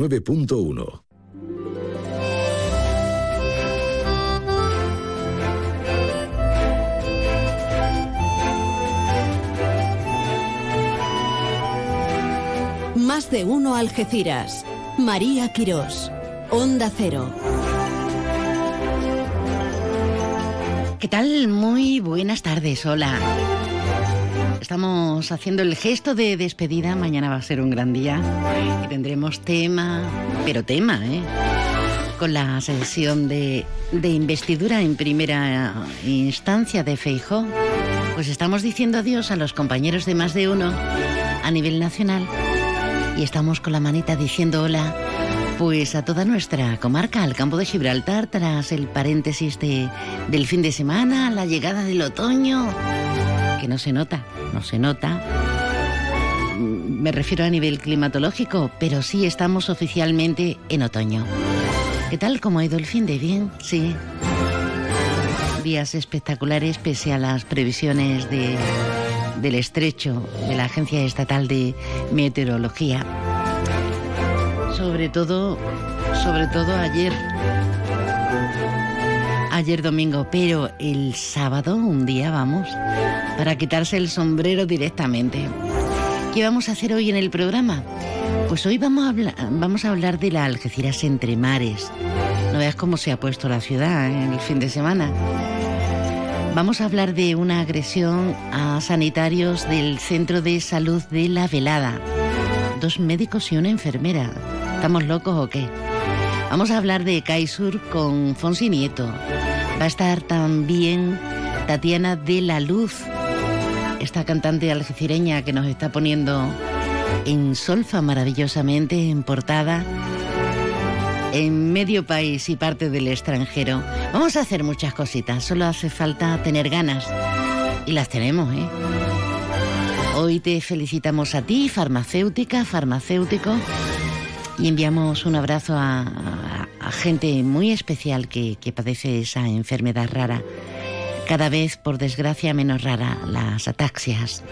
9.1. Más de uno Algeciras. María Quirós. Onda Cero. ¿Qué tal? Muy buenas tardes, hola. Estamos haciendo el gesto de despedida, mañana va a ser un gran día y tendremos tema, pero tema, ¿eh? Con la sesión de, investidura en primera instancia de Feijo, pues estamos diciendo adiós a los compañeros de más de uno a nivel nacional y estamos con la manita diciendo hola pues a toda nuestra comarca, al campo de Gibraltar, tras el paréntesis de, del fin de semana, la llegada del otoño, que no se nota, no se nota. Mm, Me refiero a nivel climatológico, pero sí estamos oficialmente en otoño. ¿Qué tal? ¿Cómo ha ido el fin de bien? Sí. Días espectaculares pese a las previsiones de, del estrecho de la Agencia Estatal de Meteorología sobre todo, sobre todo ayer. Ayer domingo, pero el sábado, un día vamos, para quitarse el sombrero directamente. ¿Qué vamos a hacer hoy en el programa? Pues hoy vamos a hablar, vamos a hablar de la Algeciras entre mares. No veas cómo se ha puesto la ciudad en el fin de semana. Vamos a hablar de una agresión a sanitarios del Centro de Salud de La Velada. Dos médicos y una enfermera. ¿Estamos locos o qué? Vamos a hablar de Kaisur con Fonsi Nieto. Va a estar también Tatiana de la Luz, esta cantante algecireña que nos está poniendo en solfa maravillosamente en portada en medio país y parte del extranjero. Vamos a hacer muchas cositas, solo hace falta tener ganas. Y las tenemos, ¿eh? Hoy te felicitamos a ti, farmacéutica, farmacéutico, y enviamos un abrazo a, a- a gente muy especial que, que padece esa enfermedad rara. Cada vez, por desgracia, menos rara, las ataxias.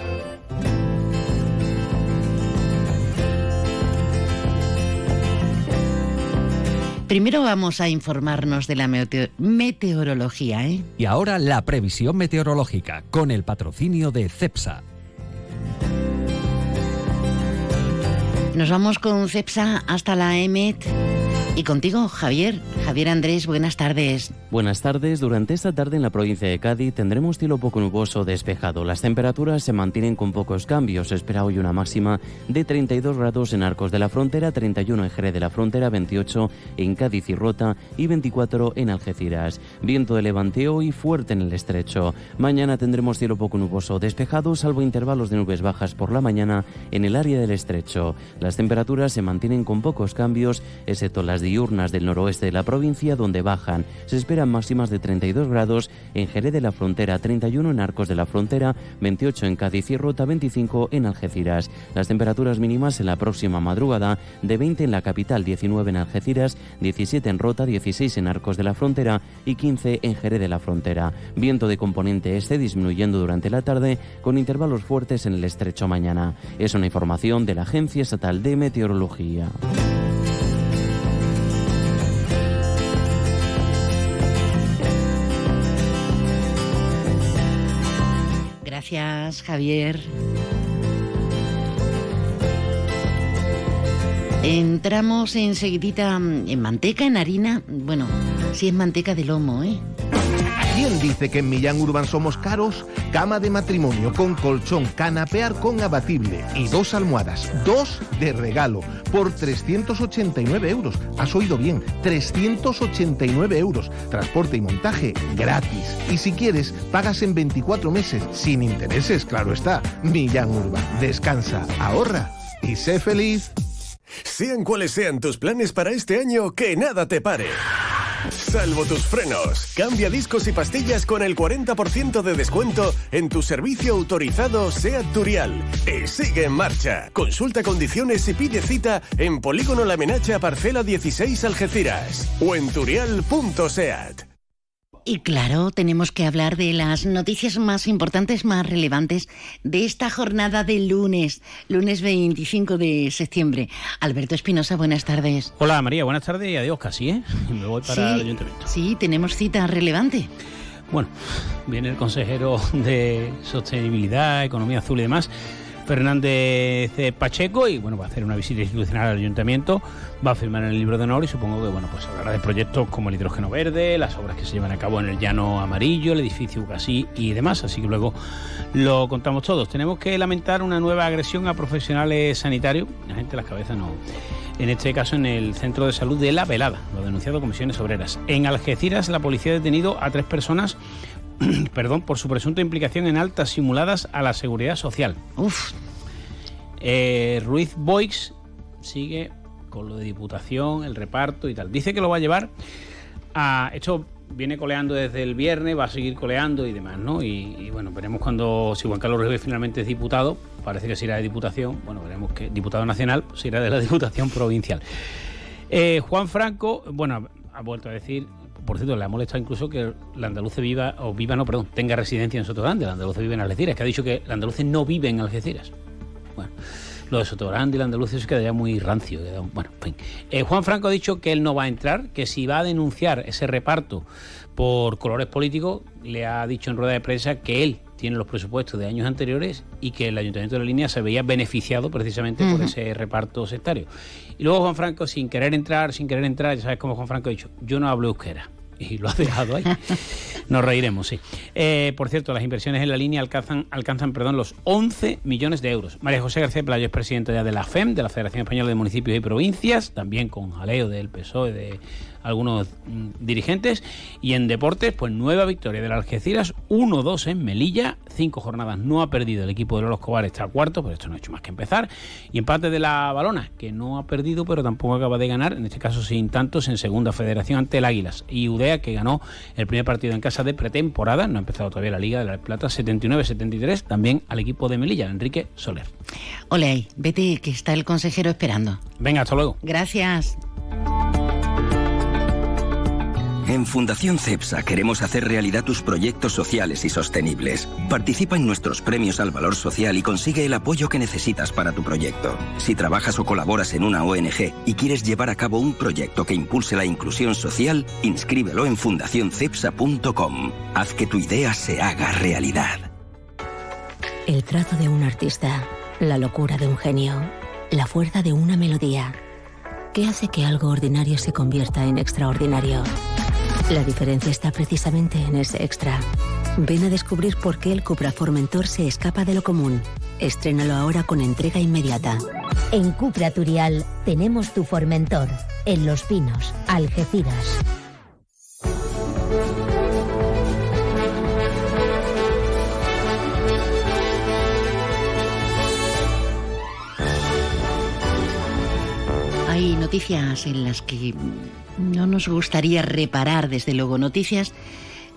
Primero vamos a informarnos de la meteo- meteorología, ¿eh? Y ahora la previsión meteorológica con el patrocinio de CEPSA. Nos vamos con CEPSA hasta la EMET y contigo, Javier. Javier Andrés, buenas tardes. Buenas tardes. Durante esta tarde en la provincia de Cádiz tendremos cielo poco nuboso despejado. Las temperaturas se mantienen con pocos cambios. Se espera hoy una máxima de 32 grados en Arcos de la Frontera, 31 en Jerez de la Frontera, 28 en Cádiz y Rota y 24 en Algeciras. Viento de levante hoy fuerte en el estrecho. Mañana tendremos cielo poco nuboso despejado, salvo intervalos de nubes bajas por la mañana en el área del estrecho. Las temperaturas se mantienen con pocos cambios, excepto las diurnas del noroeste de la provincia, donde bajan. Se esperan máximas de 32 grados en Jerez de la Frontera, 31 en Arcos de la Frontera, 28 en Cádiz y Rota, 25 en Algeciras. Las temperaturas mínimas en la próxima madrugada de 20 en la capital, 19 en Algeciras, 17 en Rota, 16 en Arcos de la Frontera y 15 en Jerez de la Frontera. Viento de componente este disminuyendo durante la tarde con intervalos fuertes en el estrecho mañana. Es una información de la Agencia Estatal de Meteorología. Gracias, Javier. Entramos enseguidita en manteca, en harina. Bueno, si es manteca de lomo, ¿eh? ¿Quién dice que en Millán Urban somos caros? Cama de matrimonio con colchón, canapear con abatible y dos almohadas, dos de regalo, por 389 euros. Has oído bien, 389 euros. Transporte y montaje gratis. Y si quieres, pagas en 24 meses, sin intereses, claro está. Millán Urban, descansa, ahorra y sé feliz. Sean cuales sean tus planes para este año, que nada te pare. Salvo tus frenos. Cambia discos y pastillas con el 40% de descuento en tu servicio autorizado SEAT Turial. Y sigue en marcha. Consulta condiciones y pide cita en Polígono La Menacha, parcela 16 Algeciras o en turial.seat. Y claro, tenemos que hablar de las noticias más importantes, más relevantes de esta jornada de lunes, lunes 25 de septiembre. Alberto Espinosa, buenas tardes. Hola María, buenas tardes y adiós casi, ¿eh? Me voy para el ayuntamiento. Sí, tenemos cita relevante. Bueno, viene el consejero de Sostenibilidad, Economía Azul y demás Fernández Pacheco y bueno, va a hacer una visita institucional al ayuntamiento, va a firmar el libro de honor y supongo que bueno, pues hablará de proyectos como el hidrógeno verde, las obras que se llevan a cabo en el llano amarillo, el edificio Ucasí y demás, así que luego lo contamos todos. Tenemos que lamentar una nueva agresión a profesionales sanitarios, la gente las cabezas no en este caso en el Centro de Salud de La Velada, lo ha denunciado Comisiones Obreras. En Algeciras, la policía ha detenido a tres personas perdón, por su presunta implicación en altas simuladas a la seguridad social. Uf. Eh, Ruiz Boix sigue con lo de diputación, el reparto y tal. Dice que lo va a llevar a. Esto viene coleando desde el viernes, va a seguir coleando y demás, ¿no? Y, bueno, veremos cuando. Si Juan Carlos Reyes finalmente es diputado, parece que se irá de diputación. Bueno, veremos que diputado nacional se irá de la diputación provincial. Eh, Juan Franco, bueno, ha vuelto a decir por cierto, le ha molestado incluso que la andaluce viva, o viva, no, perdón, tenga residencia en Sotogrande. La andaluce vive en Algeciras, que ha dicho que la andaluce no vive en Algeciras. Bueno, lo de Sotogrande y la andaluce se quedaría muy rancio. Bueno, en fin. Eh, Juan Franco ha dicho que él no va a entrar, que si va a denunciar ese reparto por colores políticos, le ha dicho en rueda de prensa que él tiene los presupuestos de años anteriores y que el Ayuntamiento de la Línea se veía beneficiado precisamente por ese reparto sectario. Y luego Juan Franco, sin querer entrar, sin querer entrar, ya sabes cómo Juan Franco ha dicho, yo no hablo euskera y lo ha dejado ahí. Nos reiremos, sí. Eh, por cierto, las inversiones en la línea alcanzan, alcanzan perdón, los 11 millones de euros. María José García Playo es presidenta de la FEM, de la Federación Española de Municipios y Provincias, también con jaleo del PSOE, de algunos mm, dirigentes. Y en deportes, pues nueva victoria del Algeciras, 1-2 en Melilla, cinco jornadas no ha perdido el equipo de los Escobar, está cuarto, pero esto no ha hecho más que empezar. Y empate de la Balona, que no ha perdido, pero tampoco acaba de ganar, en este caso sin tantos, en segunda federación ante el Águilas. Y Udea, que ganó el primer partido en casa de pretemporada, no ha empezado todavía la Liga de la Plata, 79-73, también al equipo de Melilla, Enrique Soler. Ole, vete, que está el consejero esperando. Venga, hasta luego. Gracias. En Fundación CEPSA queremos hacer realidad tus proyectos sociales y sostenibles. Participa en nuestros premios al valor social y consigue el apoyo que necesitas para tu proyecto. Si trabajas o colaboras en una ONG y quieres llevar a cabo un proyecto que impulse la inclusión social, inscríbelo en fundacioncepsa.com. Haz que tu idea se haga realidad. El trazo de un artista, la locura de un genio, la fuerza de una melodía. ¿Qué hace que algo ordinario se convierta en extraordinario? La diferencia está precisamente en ese extra. Ven a descubrir por qué el Cupra Formentor se escapa de lo común. Estrénalo ahora con entrega inmediata. En Cupra Turial tenemos tu Formentor, en Los Pinos, Algeciras. Hay noticias en las que no nos gustaría reparar, desde luego, noticias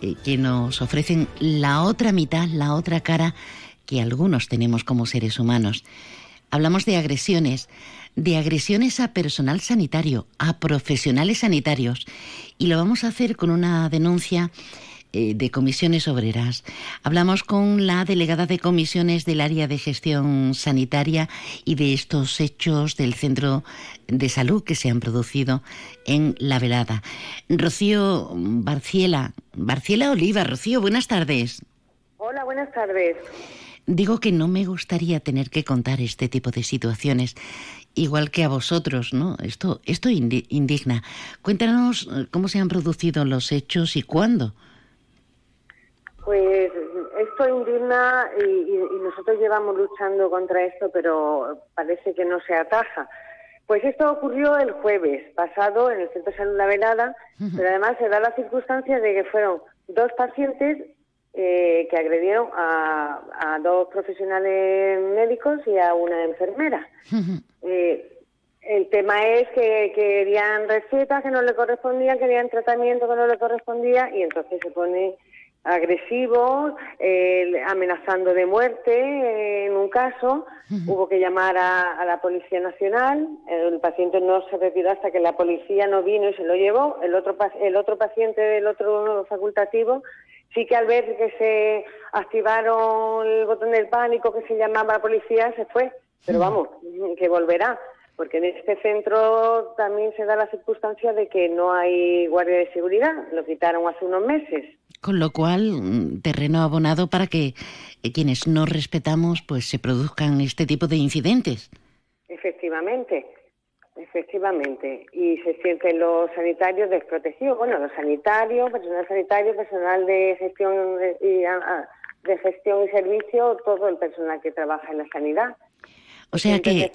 eh, que nos ofrecen la otra mitad, la otra cara que algunos tenemos como seres humanos. Hablamos de agresiones, de agresiones a personal sanitario, a profesionales sanitarios, y lo vamos a hacer con una denuncia eh, de comisiones obreras. Hablamos con la delegada de comisiones del área de gestión sanitaria y de estos hechos del centro de salud que se han producido en la velada. Rocío Barciela, Barciela Oliva, Rocío, buenas tardes. Hola, buenas tardes. Digo que no me gustaría tener que contar este tipo de situaciones, igual que a vosotros, ¿no? Esto, esto indigna. Cuéntanos eh, cómo se han producido los hechos y cuándo. Pues esto indigna y, nosotros llevamos luchando contra esto, pero parece que no se ataja. Pues esto ocurrió el jueves pasado en el Centro de Salud La Velada, pero además se da la circunstancia de que fueron dos pacientes eh, que agredieron a, dos profesionales médicos y a una enfermera. Eh, el tema es que querían recetas que no le correspondían, querían tratamiento que no le correspondía y entonces se pone agresivo, eh, amenazando de muerte eh, en un caso. Hubo que llamar a, la Policía Nacional. El paciente no se retiró hasta que la policía no vino y se lo llevó. El otro, el otro paciente del otro facultativo sí que al ver que se activaron el botón del pánico que se llamaba a la policía se fue. Pero vamos, que volverá porque en este centro también se da la circunstancia de que no hay guardia de seguridad, lo quitaron hace unos meses. Con lo cual, mm, terreno abonado para que eh, quienes no respetamos pues se produzcan este tipo de incidentes. Efectivamente, efectivamente. Y se sienten los sanitarios desprotegidos. Bueno, los sanitarios, personal sanitario, personal de gestión y, ah, ah, de gestión y servicio, todo el personal que trabaja en la sanidad. O sea que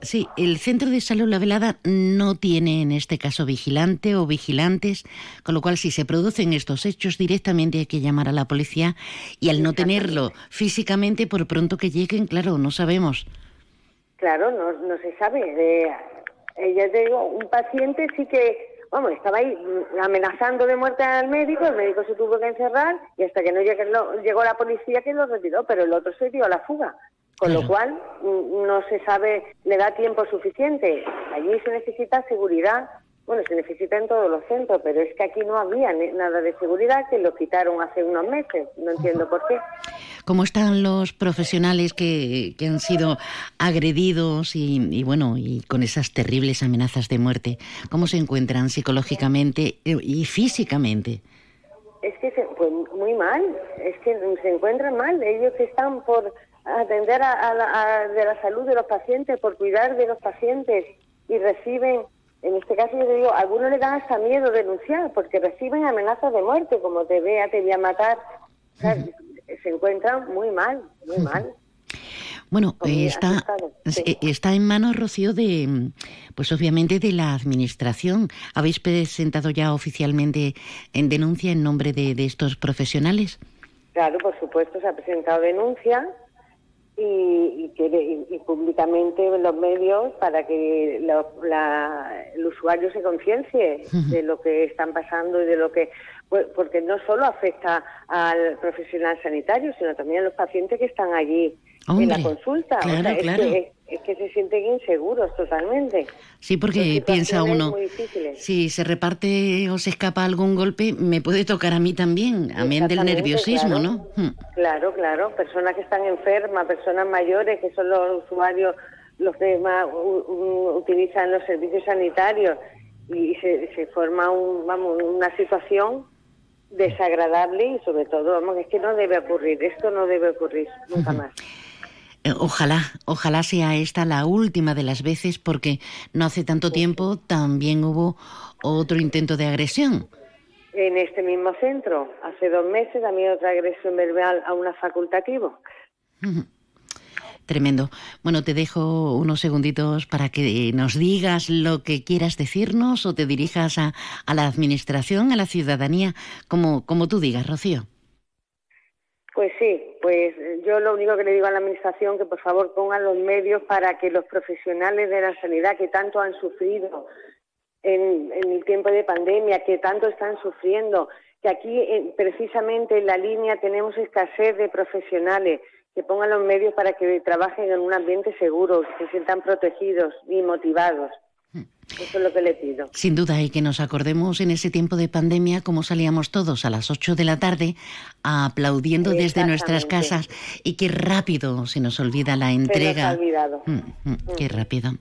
sí, el centro de salud La Velada no tiene en este caso vigilante o vigilantes, con lo cual si se producen estos hechos directamente hay que llamar a la policía y al no tenerlo físicamente por pronto que lleguen, claro, no sabemos. Claro, no, no se sabe. Eh, ya te digo, un paciente sí que, vamos, estaba ahí amenazando de muerte al médico, el médico se tuvo que encerrar y hasta que no llegó, llegó la policía que lo retiró, pero el otro se dio a la fuga. Con lo cual, mm, no se sabe, le da tiempo suficiente. Allí se necesita seguridad. Bueno, se necesita en todos los centros, pero es que aquí no había nada de seguridad, que lo quitaron hace unos meses. No entiendo por qué. ¿Cómo están los profesionales que, que han sido agredidos y, y, bueno, y con esas terribles amenazas de muerte? ¿Cómo se encuentran psicológicamente y físicamente? Es que se, pues muy mal, es que se encuentran mal. Ellos están por atender a, la, de la salud de los pacientes, por cuidar de los pacientes y reciben, en este caso yo digo, a algunos le dan hasta miedo denunciar porque reciben amenazas de muerte, como te vea, te voy a matar. Se encuentran muy mal, muy mal. Bueno, está, eh, está en manos, Rocío, de, pues obviamente de la Administración. ¿Habéis presentado ya oficialmente en denuncia en nombre de, de estos profesionales? Claro, por supuesto, se ha presentado denuncia y, y, públicamente en los medios para que el usuario se conciencie de lo que están pasando y de lo que porque no solo afecta al profesional sanitario sino también a los pacientes que están allí en la consulta. Es, que, se sienten inseguros totalmente. Sí porque piensa uno si se reparte o se escapa algún golpe me puede tocar a mí también a mí del nerviosismo no hmm. claro claro. Personas que están enfermas personas mayores que son los usuarios los que más utilizan los servicios sanitarios y se, se forma un, vamos, una situación desagradable y sobre todo, vamos, es que no debe ocurrir, esto no debe ocurrir nunca más. Eh, ojalá, ojalá sea esta la última de las veces porque no hace tanto tiempo también hubo otro intento de agresión. En este mismo centro, hace dos meses, también otra agresión verbal a una facultativo. Tremendo. Bueno, te dejo unos segunditos para que nos digas lo que quieras decirnos o te dirijas a, a la administración, a la ciudadanía, como, como tú digas, Rocío. Pues sí, pues yo lo único que le digo a la Administración que por favor pongan los medios para que los profesionales de la sanidad que tanto han sufrido en, el tiempo de pandemia, que tanto están sufriendo, que aquí precisamente en la línea tenemos escasez de profesionales, que pongan los medios para que trabajen en un ambiente seguro, que se sientan protegidos y motivados. Eso es lo que le pido. Sin duda, y que nos acordemos en ese tiempo de pandemia cómo salíamos todos a las 8 de la tarde aplaudiendo desde nuestras casas y qué rápido se nos olvida la entrega. Se olvidado. Mm, mm, mm. Qué rápido.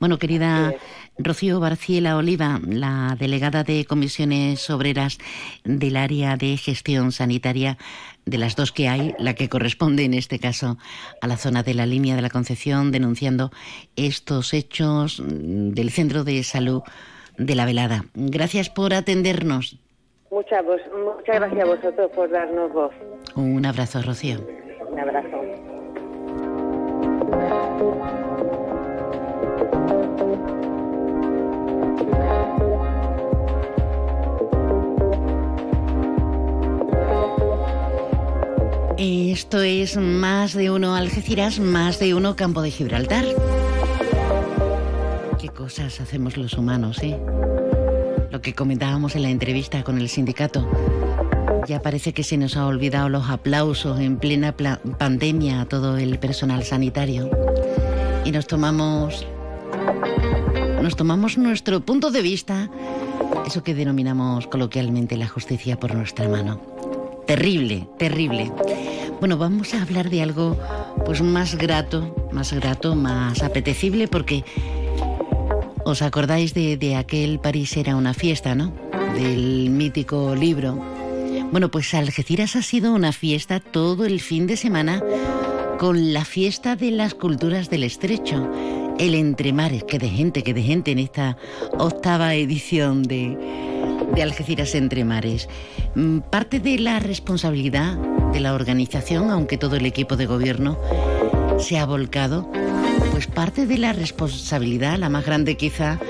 Bueno, querida Rocío Barciela Oliva, la delegada de comisiones obreras del área de gestión sanitaria, de las dos que hay, la que corresponde en este caso a la zona de la línea de la Concepción, denunciando estos hechos del Centro de Salud de la Velada. Gracias por atendernos. Muchas, muchas gracias a vosotros por darnos voz. Un abrazo, Rocío. Un abrazo. Esto es más de uno Algeciras, más de uno Campo de Gibraltar. Cosas hacemos los humanos, ¿eh? Lo que comentábamos en la entrevista con el sindicato. Ya parece que se nos ha olvidado los aplausos en plena pandemia a todo el personal sanitario. Y nos tomamos nos tomamos nuestro punto de vista, eso que denominamos coloquialmente la justicia por nuestra mano. Terrible, terrible. Bueno, vamos a hablar de algo pues más grato, más grato, más apetecible porque os acordáis de, de aquel París era una fiesta, ¿no? Del mítico libro. Bueno, pues Algeciras ha sido una fiesta todo el fin de semana con la fiesta de las culturas del estrecho el Entremares, que de gente, que de gente en esta octava edición de, de Algeciras Entremares. Mm, parte de la responsabilidad de la organización, aunque todo el equipo de gobierno se ha volcado, pues parte de la responsabilidad, la más grande quizá,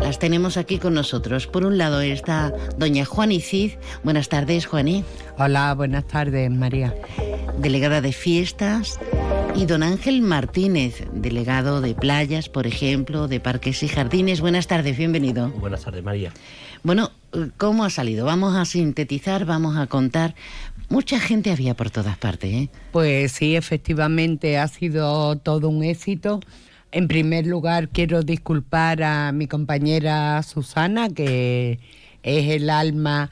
las tenemos aquí con nosotros. Por un lado está doña Juani Cid. Buenas tardes, Juaní. Hola, buenas tardes, María. Delegada de fiestas y don Ángel Martínez, delegado de playas, por ejemplo, de parques y jardines. Buenas tardes, bienvenido. Buenas tardes, María. Bueno, ¿cómo ha salido? Vamos a sintetizar, vamos a contar. Mucha gente había por todas partes, ¿eh? Pues sí, efectivamente ha sido todo un éxito. En primer lugar, quiero disculpar a mi compañera Susana, que es el alma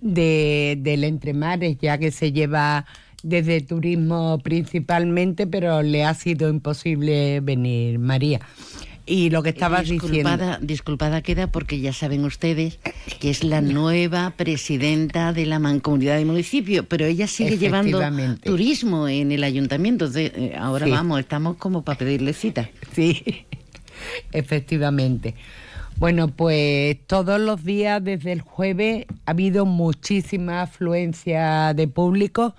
de, del Entremares, ya que se lleva desde turismo principalmente, pero le ha sido imposible venir, María. Y lo que estaba diciendo. Disculpada queda porque ya saben ustedes que es la nueva presidenta de la mancomunidad de municipio, pero ella sigue llevando turismo en el ayuntamiento. Eh, ahora vamos, estamos como para pedirle cita. Sí, efectivamente. Bueno, pues todos los días desde el jueves ha habido muchísima afluencia de público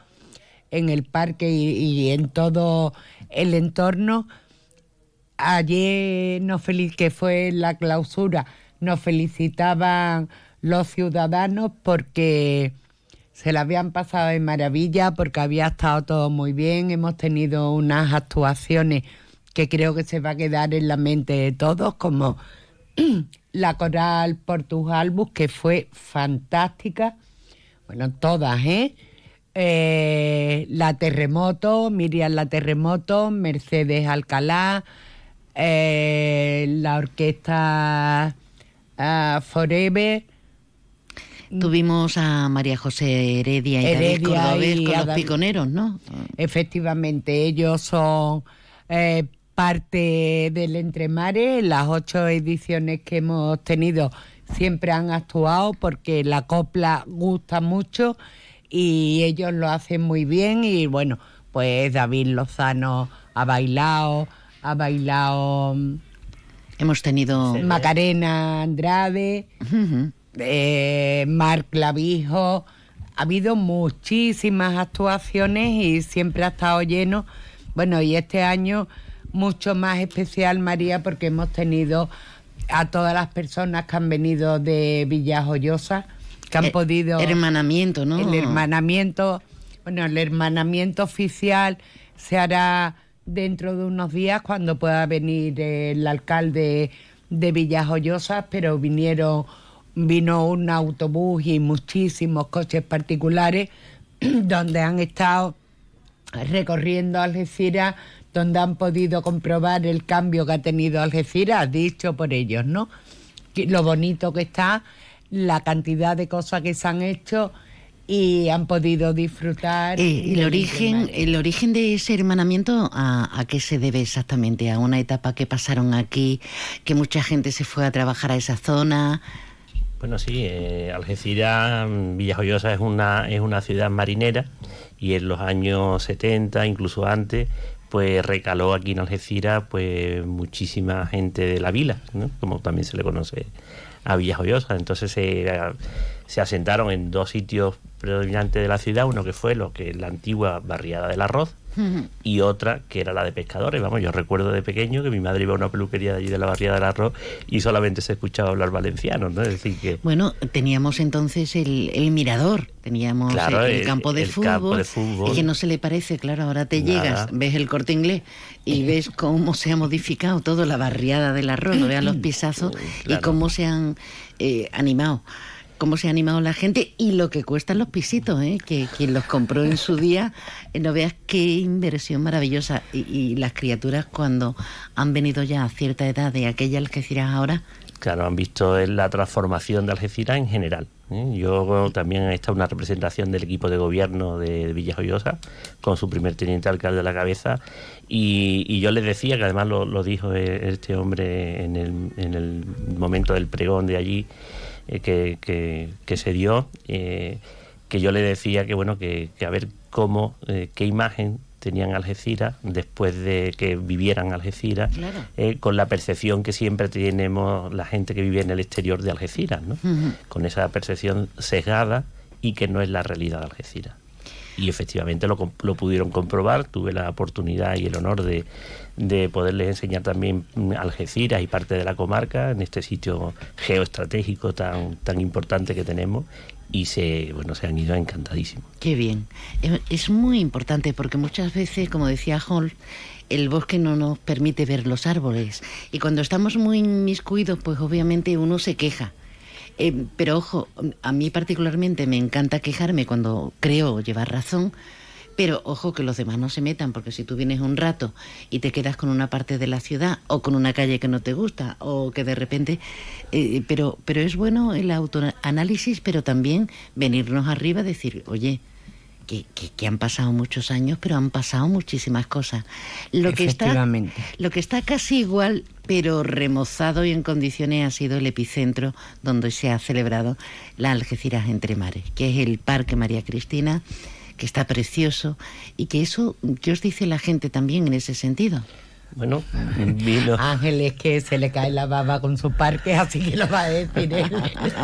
en el parque y, en todo el entorno. Ayer nos que fue la clausura, nos felicitaban los ciudadanos porque se la habían pasado de maravilla, porque había estado todo muy bien, hemos tenido unas actuaciones que creo que se va a quedar en la mente de todos, como la coral Portugalbus, que fue fantástica, bueno, todas, ¿eh? Eh, la Terremoto, Miriam La Terremoto, Mercedes Alcalá, eh, la orquesta uh, Forever. Tuvimos a María José Heredia y Heredia David con los piconeros, ¿no? Efectivamente, ellos son eh, parte del Entremare. Las ocho ediciones que hemos tenido siempre han actuado porque la copla gusta mucho y ellos lo hacen muy bien y bueno, pues David Lozano ha bailado, ha bailado... Mm, Hemos tenido... Macarena Andrade, eh, Marc Clavijo, ha habido muchísimas actuaciones y siempre ha estado lleno. Bueno, y este año mucho más especial, María, porque hemos tenido a todas las personas que han venido de Villajoyosa que han eh, podido... Hermanamiento, ¿no? El hermanamiento, bueno, el hermanamiento oficial se hará dentro de unos días cuando pueda venir el alcalde de Villajoyosa, pero vinieron, vino un autobús y muchísimos coches particulares donde han estado recorriendo Algeciras, donde han podido comprobar el cambio que ha tenido Algeciras, dicho por ellos, ¿no? Lo bonito que está la cantidad de cosas que se han hecho y han podido disfrutar. Eh, el, origen, el origen de ese hermanamiento, ¿a, ¿a, qué se debe exactamente? ¿A una etapa que pasaron aquí, que mucha gente se fue a trabajar a esa zona? Bueno, sí, eh, Algeciras, Villajoyosa es una, es una ciudad marinera y en los años 70, incluso antes, pues recaló aquí en Algeciras pues muchísima gente de la vila, ¿no? como también se le conoce a Villajoyosa. Entonces se, se asentaron en dos sitios predominantes de la ciudad, uno que fue lo que es la antigua barriada del arroz y otra que era la de pescadores. Vamos, yo recuerdo de pequeño que mi madre iba a una peluquería de allí de la barriada del arroz y solamente se escuchaba hablar valenciano, ¿no? Es decir que... Bueno, teníamos entonces el, mirador, teníamos el, campo de fútbol, y que no se le parece, claro, ahora te llegas, ves el corte inglés y ves cómo se ha modificado todo la barriada del arroz, vean los pisazos y cómo se han eh, animado cómo se ha animado la gente y lo que cuestan los pisitos, ¿eh? que quien los compró en su día, eh, no veas qué inversión maravillosa. Y, las criaturas cuando han venido ya a cierta edad de aquella Algeciras ahora. Claro, han visto la transformación de Algeciras en general. ¿eh? Yo también he estado una representación del equipo de gobierno de Villajoyosa, con su primer teniente alcalde a la cabeza, y, yo les decía, que además lo, dijo e, este hombre en el, en el momento del pregón de allí, eh, que, que, se dio, eh, que yo le decía que bueno, que, a ver cómo, qué imagen tenían Algeciras después de que vivieran Algeciras, con la percepción que siempre tenemos la gente que vive en el exterior de Algeciras, ¿no? con esa percepción sesgada y que no es la realidad de Algeciras y efectivamente lo, lo, pudieron comprobar. Tuve la oportunidad y el honor de, de poderles enseñar también Algeciras y parte de la comarca en este sitio geoestratégico tan, tan importante que tenemos y se bueno se han ido encantadísimos. Qué bien. Es muy importante porque muchas veces, como decía Hall, el bosque no nos permite ver los árboles y cuando estamos muy inmiscuidos, pues obviamente uno se queja eh, pero ojo, a mí particularmente me encanta quejarme cuando creo llevar razón, pero ojo que los demás no se metan, porque si tú vienes un rato y te quedas con una parte de la ciudad o con una calle que no te gusta o que de repente... Eh, pero, pero es bueno el autoanálisis, pero también venirnos arriba y decir, oye, que, que, han pasado muchos años, pero han pasado muchísimas cosas. Lo que, está, lo que está casi igual, pero remozado y en condiciones, ha sido el epicentro donde se ha celebrado la Algeciras Entre Mares, que es el Parque María Cristina, que está precioso y que eso, ¿qué os dice la gente también en ese sentido? Bueno, vino. Ángel es que se le cae la baba con su parque, así que lo va a decir él.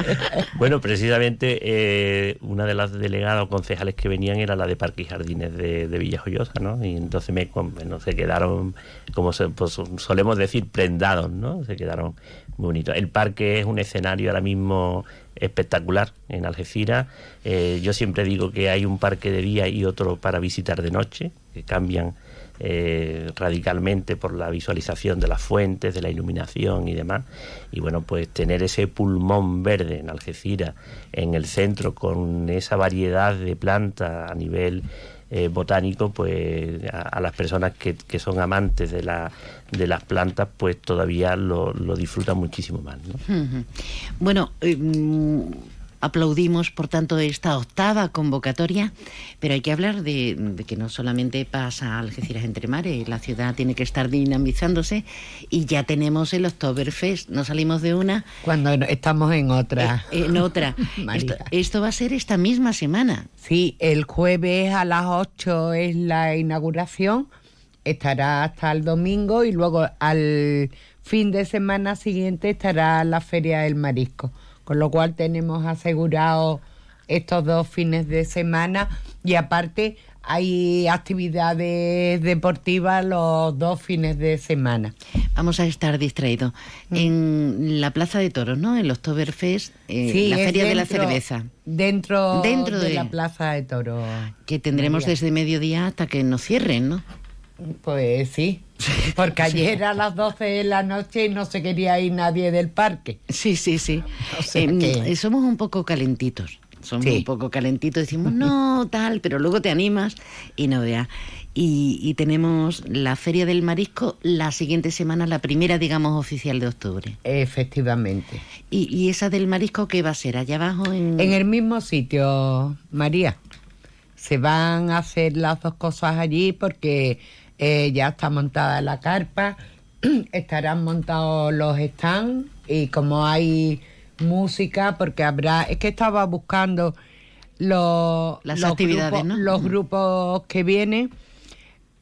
bueno, precisamente eh, una de las delegadas o concejales que venían era la de Parques y Jardines de, de Villajoyosa, ¿no? Y entonces me, bueno, se quedaron, como pues, solemos decir, prendados, ¿no? Se quedaron muy bonitos. El parque es un escenario ahora mismo espectacular en Algeciras. Eh, yo siempre digo que hay un parque de día y otro para visitar de noche, que cambian eh, radicalmente por la visualización de las fuentes, de la iluminación y demás. Y bueno, pues tener ese pulmón verde en Algeciras, en el centro, con esa variedad de plantas a nivel eh, botánico, pues a, las personas que, son amantes de, la, de las plantas, pues todavía lo, disfrutan muchísimo más. Bueno, eh, Aplaudimos, por tanto, esta octava convocatoria, pero hay que hablar de, que no solamente pasa Algeciras entre mares, la ciudad tiene que estar dinamizándose y ya tenemos el Oktoberfest, no salimos de una. Cuando estamos en otra. Eh, en otra. esto, esto, va a ser esta misma semana. Sí, el jueves a las 8 es la inauguración, estará hasta el domingo y luego al fin de semana siguiente estará la Feria del Marisco con lo cual tenemos asegurado estos dos fines de semana y aparte hay actividades deportivas los dos fines de semana. Vamos a estar distraídos. Mm. En la Plaza de Toros, ¿no? En los Oktoberfest, eh, la Feria de la Cerveza. Dentro, dentro de, la Plaza de Toros. Que tendremos desde mediodía hasta que nos cierren, ¿no? Pues sí, porque ayer a las 12 de la noche no se quería ir nadie del parque. Sí, sí, sí. Em, somos un poco calentitos. Somos un poco calentitos. Decimos, no, tal, pero luego te animas y no veas. Y, tenemos la Feria del Marisco la siguiente semana, la primera, digamos, oficial de octubre. Efectivamente. ¿Y, esa del Marisco qué va a ser? ¿Allá abajo? En... en el mismo sitio, María. Se van a hacer las dos cosas allí porque eh, ya está montada la carpa, estarán montados los stands y como hay música, porque habrá, es que estaba buscando los, Las actividades, grupos, los grupos que vienen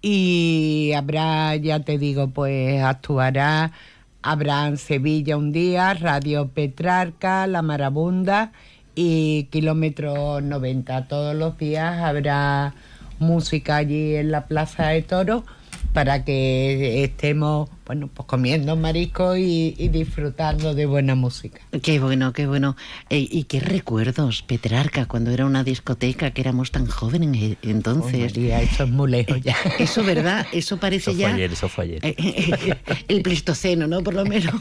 y habrá, ya te digo, pues actuará, habrá en Sevilla un día, Radio Petrarca, La Marabunda y Kilómetro 90. Todos los días habrá música allí en la Plaza de Toros para que estemos bueno, pues comiendo marisco y, disfrutando de buena música. Qué bueno, qué bueno. Eh, y qué recuerdos, Petrarca, cuando era una discoteca, que éramos tan jóvenes eh, entonces. Oh, eso es muy lejos ya. Eso, ¿verdad? Eso parece eso ya... Fue ayer, eso fue ayer. el Pleistoceno, ¿no? Por lo menos.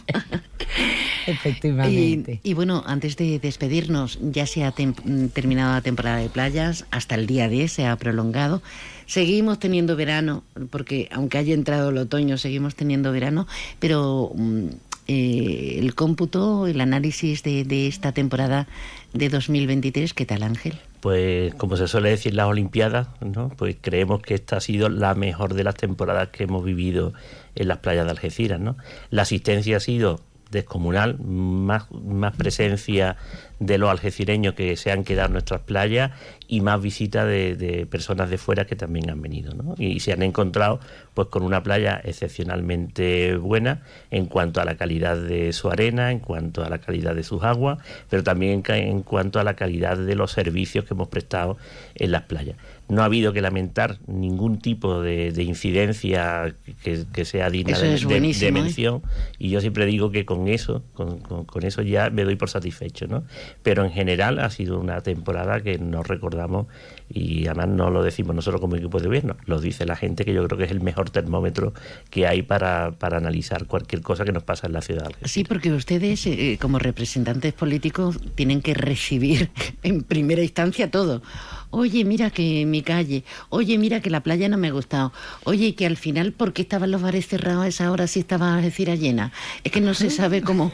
Efectivamente. Y, bueno, antes de despedirnos, ya se ha terminado la temporada de playas, hasta el día 10 se ha prolongado. Seguimos teniendo verano, porque aunque haya entrado el otoño, seguimos teniendo verano, pero mm, eh, el cómputo, el análisis de, esta temporada de 2023, ¿qué tal Ángel? pues como se suele decir las Olimpiadas, ¿no? pues creemos que esta ha sido la mejor de las temporadas que hemos vivido en las playas de Algeciras. ¿no? La asistencia ha sido descomunal, más, más presencia de los algecireños que se han quedado en nuestras playas y más visitas de, personas de fuera que también han venido y se han encontrado pues con una playa excepcionalmente buena en cuanto a la calidad de su arena, en cuanto a la calidad de sus aguas, pero también en cuanto a la calidad de los servicios que hemos prestado en las playas no ha habido que lamentar ningún tipo de, incidencia que, sea digna de, ¿eh? mención. Y yo siempre digo que con eso con, eso ya me doy por satisfecho no pero en general ha sido una temporada que nos recordamos y además no lo decimos nosotros como equipo de gobierno. Lo dice la gente que yo creo que es el mejor termómetro que hay para, para analizar cualquier cosa que nos pasa en la ciudad sí porque ustedes eh, como representantes políticos tienen que recibir en primera instancia todo oye, mira que mi calle, oye, mira que la playa no me ha gustado, oye, que al final, ¿por qué estaban los bares cerrados a esa hora si estaba a decir llena? Es que no se sabe cómo...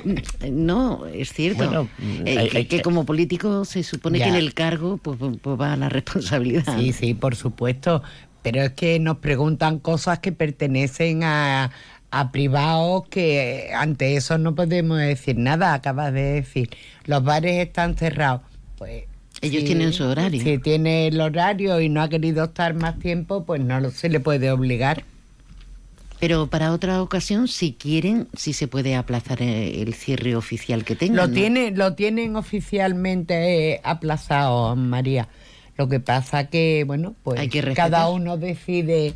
no, es cierto. Eh, que, como político se supone que en el cargo pues, pues, pues va la responsabilidad. Sí, sí, por supuesto. Pero es que nos preguntan cosas que pertenecen a, a privados que ante eso no podemos decir nada. Acabas de decir, los bares están cerrados. Pues ellos tienen su horario. Si tiene el horario y no ha querido estar más tiempo, pues no se le puede obligar. Pero para otra ocasión, si quieren, sí se puede aplazar eh, el cierre oficial que tengan. Lo, tiene, lo tienen oficialmente eh, aplazado, María. Lo que pasa que, bueno, pues cada uno decide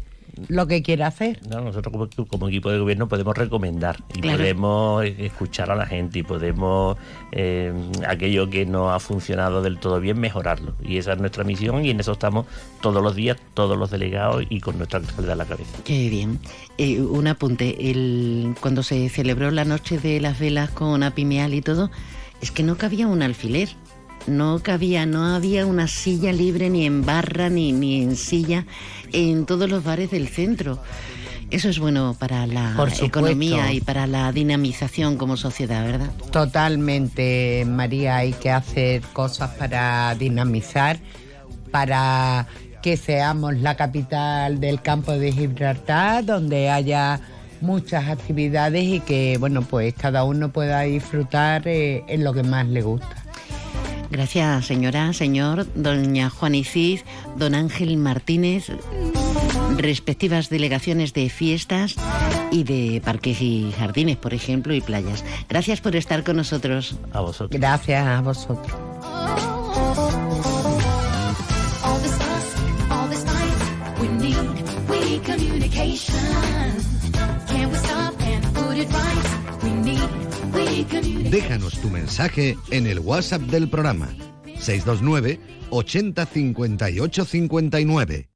lo que quiere hacer. No, nosotros como, equipo de gobierno podemos recomendar y podemos escuchar a la gente y podemos eh, aquello que no ha funcionado del todo bien mejorarlo. Y esa es nuestra misión y en eso estamos todos los días, todos los delegados y con nuestra alcaldía a la cabeza. Qué bien. Eh, un apunte, el, cuando se celebró la noche de las velas con Apimeal y todo, es que no cabía un alfiler no cabía, no había una silla libre ni en barra ni, ni en silla en todos los bares del centro. Eso es bueno para la economía y para la dinamización como sociedad, ¿verdad? Totalmente, María, hay que hacer cosas para dinamizar, para que seamos la capital del campo de Gibraltar, donde haya muchas actividades y que, bueno, pues cada uno pueda disfrutar eh, en lo que más le gusta. Gracias, señora, señor, doña Juan Isis, don Ángel Martínez, respectivas delegaciones de fiestas y de parques y jardines, por ejemplo, y playas. Gracias por estar con nosotros. A vosotros. Gracias a vosotros. Déjanos tu mensaje en el WhatsApp del programa 629 80 58 59.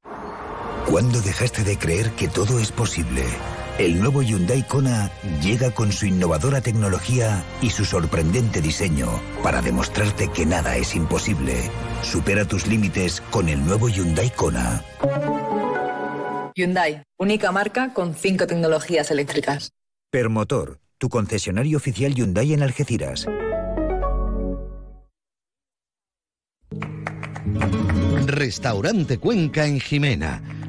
¿Cuándo dejaste de creer que todo es posible? El nuevo Hyundai Kona llega con su innovadora tecnología y su sorprendente diseño para demostrarte que nada es imposible. Supera tus límites con el nuevo Hyundai Kona. Hyundai, única marca con cinco tecnologías eléctricas. Permotor tu concesionario oficial Hyundai en Algeciras. Restaurante Cuenca en Jimena.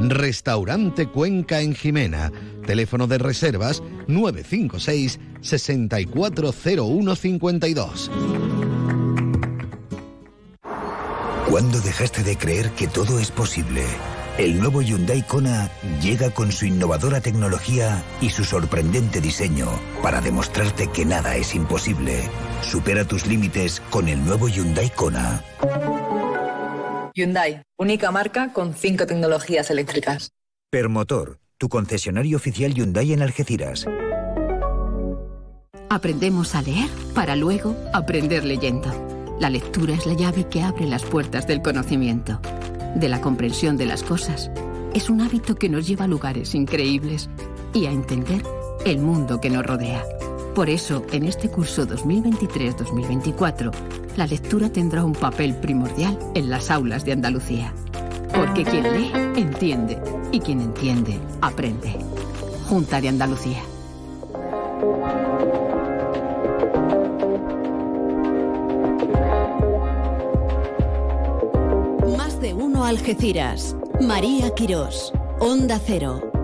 Restaurante Cuenca en Jimena, Teléfono de reservas 956 640152. ¿Cuándo dejaste de creer que todo es posible? El nuevo Hyundai Kona llega con su innovadora tecnología y su sorprendente diseño para demostrarte que nada es imposible. Supera tus límites con el nuevo Hyundai Kona. Hyundai, única marca con cinco tecnologías eléctricas. Permotor, tu concesionario oficial Hyundai en Algeciras. Aprendemos a leer para luego aprender leyendo. La lectura es la llave que abre las puertas del conocimiento, de la comprensión de las cosas. Es un hábito que nos lleva a lugares increíbles y a entender el mundo que nos rodea. Por eso, en este curso 2023-2024, la lectura tendrá un papel primordial en las aulas de Andalucía. Porque quien lee, entiende. Y quien entiende, aprende. Junta de Andalucía. Más de uno Algeciras. María Quirós. Onda Cero.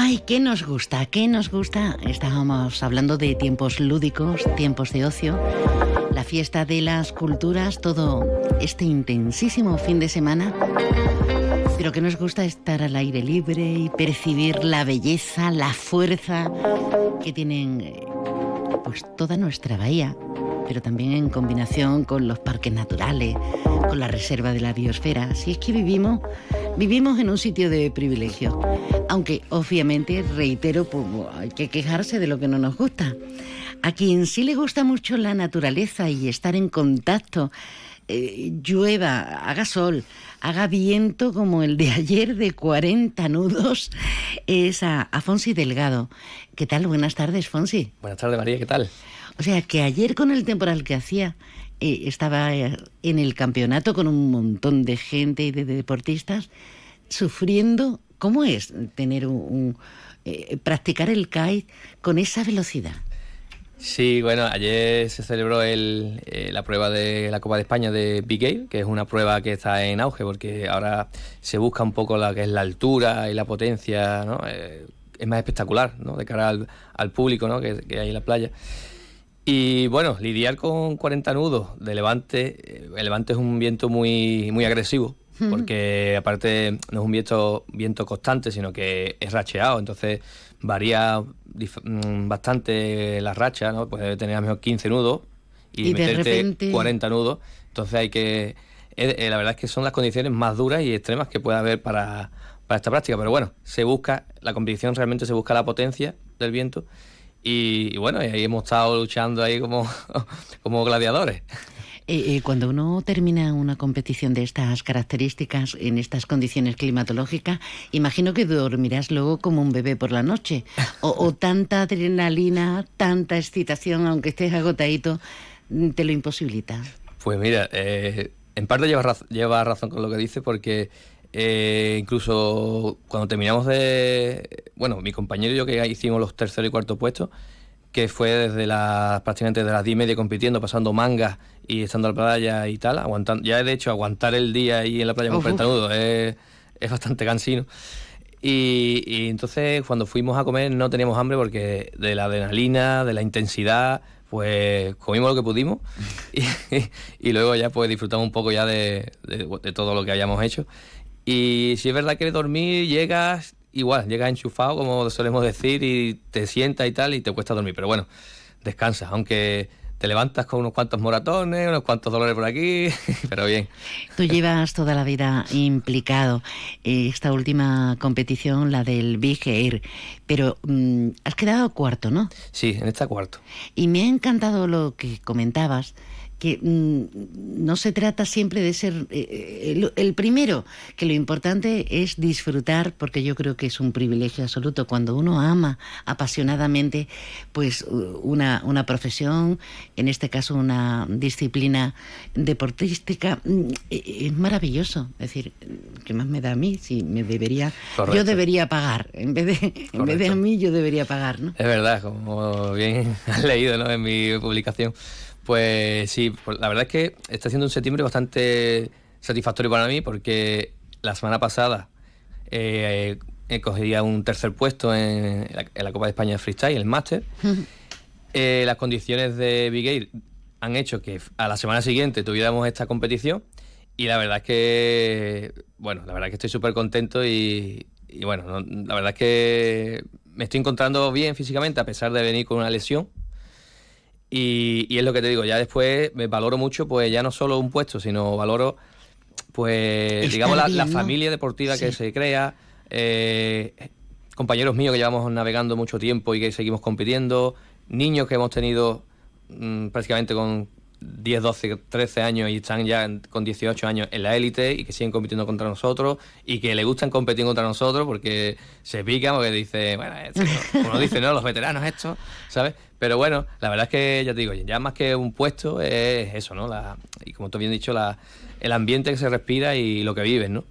Ay, ¿qué nos gusta? ¿Qué nos gusta? Estábamos hablando de tiempos lúdicos, tiempos de ocio, la fiesta de las culturas, todo este intensísimo fin de semana. Pero que nos gusta estar al aire libre y percibir la belleza, la fuerza que tienen eh, pues toda nuestra bahía, pero también en combinación con los parques naturales, con la reserva de la biosfera. Si es que vivimos, vivimos en un sitio de privilegio. Aunque obviamente, reitero, pues, hay que quejarse de lo que no nos gusta. A quien sí le gusta mucho la naturaleza y estar en contacto, eh, llueva, haga sol, haga viento como el de ayer de 40 nudos, es a, a Fonsi Delgado. ¿Qué tal? Buenas tardes, Fonsi. Buenas tardes, María, ¿qué tal? O sea, que ayer con el temporal que hacía, eh, estaba eh, en el campeonato con un montón de gente y de deportistas sufriendo. ¿Cómo es tener un, eh, practicar el kite con esa velocidad? Sí, bueno, ayer se celebró el, eh, la prueba de la Copa de España de Big Air, que es una prueba que está en auge porque ahora se busca un poco la que es la altura y la potencia, ¿no? Eh, es más espectacular, ¿no? De cara al, al público, ¿no? Que, que hay en la playa. Y bueno, lidiar con 40 nudos de levante, eh, el levante es un viento muy, muy agresivo, porque aparte no es un viento, viento constante, sino que es racheado, entonces varía mm, bastante la racha, ¿no? Puede tener a lo mejor 15 nudos y, Y meterte repente- 40 nudos, entonces hay que... eh, eh, la verdad es que son las condiciones más duras y extremas que puede haber para, para esta práctica, pero bueno, se busca, la competición realmente se busca la potencia del viento y, y bueno, y ahí hemos estado luchando ahí como, como gladiadores. Eh, eh, cuando uno termina una competición de estas características, en estas condiciones climatológicas, imagino que dormirás luego como un bebé por la noche. O, o tanta adrenalina, tanta excitación, aunque estés agotadito, mm, te lo imposibilita. Pues mira, eh, en parte lleva, raz- lleva razón con lo que dice porque eh, incluso cuando terminamos de... Bueno, mi compañero y yo que hicimos los tercero y cuarto puestos, que fue desde las prácticamente de las 10 y media compitiendo, pasando mangas y estando en la playa y tal, aguantando, ya de hecho aguantar el día ahí en la playa con Uf, 40 uf. nudos es, es bastante cansino. Y, y entonces cuando fuimos a comer no teníamos hambre porque de la adrenalina, de la intensidad, pues comimos lo que pudimos y, y luego ya pues disfrutamos un poco ya de, de- de todo lo que hayamos hecho. Y si es verdad que dormir llegas igual, llegas enchufado como solemos decir y te sientas y tal y te cuesta dormir, pero bueno, descansas, aunque te levantas con unos cuantos moratones, unos cuantos dolores por aquí, pero bien. Tú llevas toda la vida implicado. eh, Esta última competición, la del Big Air, pero mm, has quedado cuarto, ¿no? Sí, en esta cuarto. Y me ha encantado lo que comentabas, que mm, no se trata siempre de ser eh, el, el primero, que lo importante es disfrutar, porque yo creo que es un privilegio absoluto cuando uno ama apasionadamente pues una, una profesión, en este caso una disciplina deportística, mm, eh, es maravilloso. Es decir, ¿qué más me da a mí? Si me debería, yo debería pagar, en vez de, en vez de a mí yo debería pagar, ¿no? Es verdad, como bien has leído ¿no? en mi publicación. Pues sí, pues la verdad es que está siendo un septiembre bastante satisfactorio para mí porque la semana pasada eh, he cogido un tercer puesto en la, Copa de España de Freestyle, el Máster. Eh, las condiciones de Big Air han hecho que a la semana siguiente tuviéramos esta competición y la verdad es que, bueno, la verdad es que estoy súper contento y, bueno, la verdad es que me estoy encontrando bien físicamente a pesar de venir con una lesión. Y, es lo que te digo, ya después me valoro mucho, pues ya no solo un puesto, sino valoro, pues, digamos, la, familia deportiva que se crea, eh, compañeros míos que llevamos navegando mucho tiempo y que seguimos compitiendo, niños que hemos tenido mm, prácticamente con 10, 12, 13 años y están ya con 18 años en la élite y que siguen compitiendo contra nosotros y que le gustan competir contra nosotros porque se pican porque dice, bueno, como dice, ¿no? Los veteranos estos, ¿sabes? Pero bueno, la verdad es que ya te digo, ya más que un puesto es eso, ¿no? La, y como tú bien dicho, la, el ambiente que se respira y lo que vives, ¿no?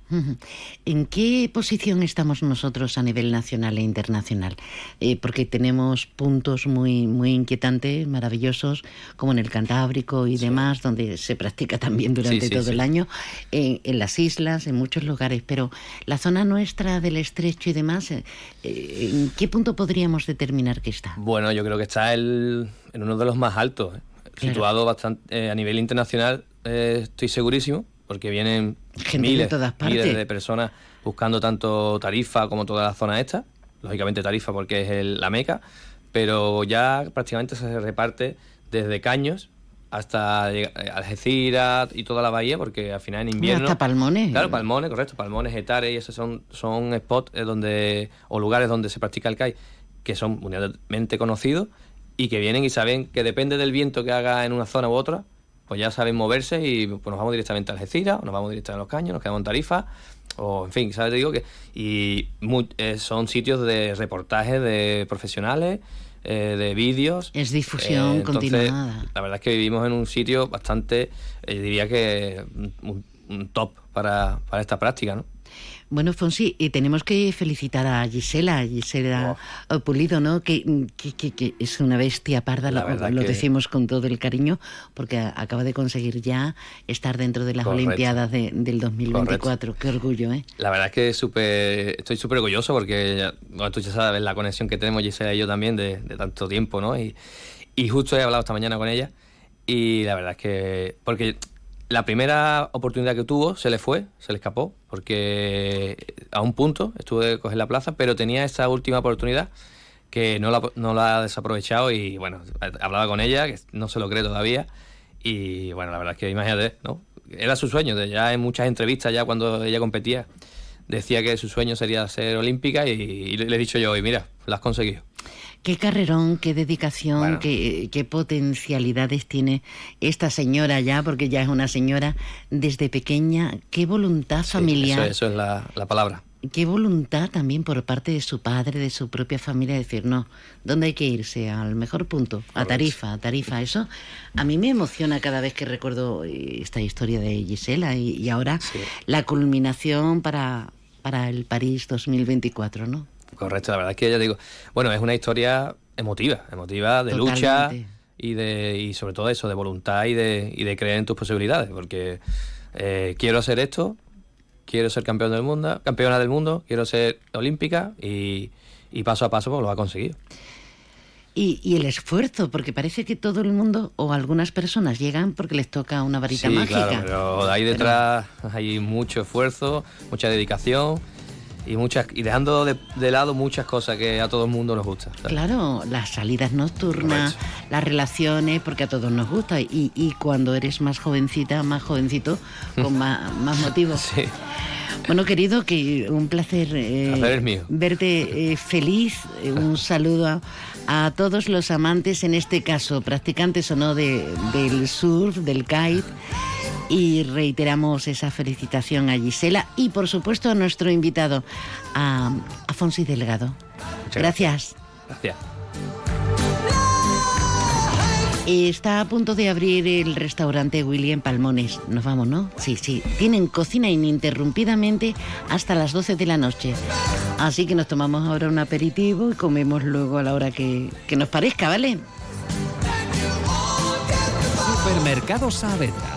¿En qué posición estamos nosotros a nivel nacional e internacional? Eh, porque tenemos puntos muy, muy inquietantes, maravillosos, como en el Cantábrico y demás, donde se practica también durante todo el año, en, las islas, en muchos lugares, pero la zona nuestra del estrecho y demás, eh, eh, ¿en qué punto podríamos determinar que está? Bueno, yo creo que está el, en uno de los más altos, situado bastante a nivel internacional eh, estoy segurísimo, porque vienen miles, de miles de personas buscando tanto Tarifa como toda la zona esta, lógicamente Tarifa porque es la meca, pero ya prácticamente se reparte desde Caños hasta Algeciras y toda la bahía, porque al final en invierno... Hasta Palmones. Claro, Palmones, correcto, Palmones, Etares, y esos son, son spots eh, donde, o lugares donde se practica el CAI, que son mundialmente conocidos y que vienen y saben que depende del viento que haga en una zona u otra, pues ya saben moverse y pues nos vamos directamente a Algeciras, o nos vamos directamente a Los Caños, nos quedamos en Tarifa, o en fin, ¿sabes? Te digo que. Y eh, son sitios de reportajes de profesionales, eh, de vídeos. Es difusión eh, continuada. La verdad es que vivimos en un sitio bastante, diría que un, top para, para esta práctica, ¿no? Bueno, Fonsi, y tenemos que felicitar a Gisela, Gisela Pulido, ¿no? Que, que, es una bestia parda, lo, decimos con todo el cariño, porque acaba de conseguir ya estar dentro de las Olimpiadas del 2024. Qué orgullo, ¿eh? La verdad es que super, estoy súper orgulloso porque tú ya sabes la conexión que tenemos Gisela y yo también de, tanto tiempo, ¿no? Y, y justo he hablado esta mañana con ella y la verdad es que... Porque la primera oportunidad que tuvo se le fue, se le escapó, porque a un punto estuvo de coger la plaza, pero tenía esa última oportunidad que no la, no la ha desaprovechado y bueno, hablaba con ella, que no se lo cree todavía, y bueno, la verdad es que imagínate, ¿no? Era su sueño, de ya en muchas entrevistas, ya cuando ella competía, decía que su sueño sería ser olímpica y, le he dicho yo, y mira, la has conseguido. Qué carrerón, qué dedicación, qué, potencialidades tiene esta señora ya, porque ya es una señora desde pequeña. Qué voluntad familiar. Eso, es la, palabra. Qué voluntad también por parte de su padre, de su propia familia, decir, no, ¿dónde hay que irse? Al mejor punto, a Tarifa, a Tarifa. Eso a mí me emociona cada vez que recuerdo esta historia de Gisela y, ahora la culminación para, para el París 2024, ¿no? Correcto, la verdad es que ya digo, bueno, es una historia emotiva, emotiva, de lucha y de y sobre todo eso, de voluntad y de, y de creer en tus posibilidades, porque eh, quiero hacer esto, quiero ser campeón del mundo, campeona del mundo, quiero ser olímpica y, paso a paso pues, lo ha conseguido. Y, y, el esfuerzo, porque parece que todo el mundo o algunas personas llegan porque les toca una varita sí, mágica. Claro, pero ahí detrás hay mucho esfuerzo, mucha dedicación y muchas y dejando de, lado muchas cosas que a todo el mundo nos gusta. Claro, las salidas nocturnas, las relaciones, porque a todos nos gusta y, y cuando eres más jovencita, más jovencito, con más, más motivos. Sí. Bueno, querido, que un placer, eh, verte eh, feliz. Eh, un saludo a, todos los amantes, en este caso, practicantes o no de, del surf, del kite y reiteramos esa felicitación a Gisela y por supuesto a nuestro invitado, a Afonso Delgado. gracias. Gracias. Está a punto de abrir el restaurante William Palmones. Nos vamos, ¿no? Sí, sí. Tienen cocina ininterrumpidamente hasta las 12 de la noche. Así que nos tomamos ahora un aperitivo y comemos luego a la hora que, que nos parezca, ¿vale? Supermercado Saavedra,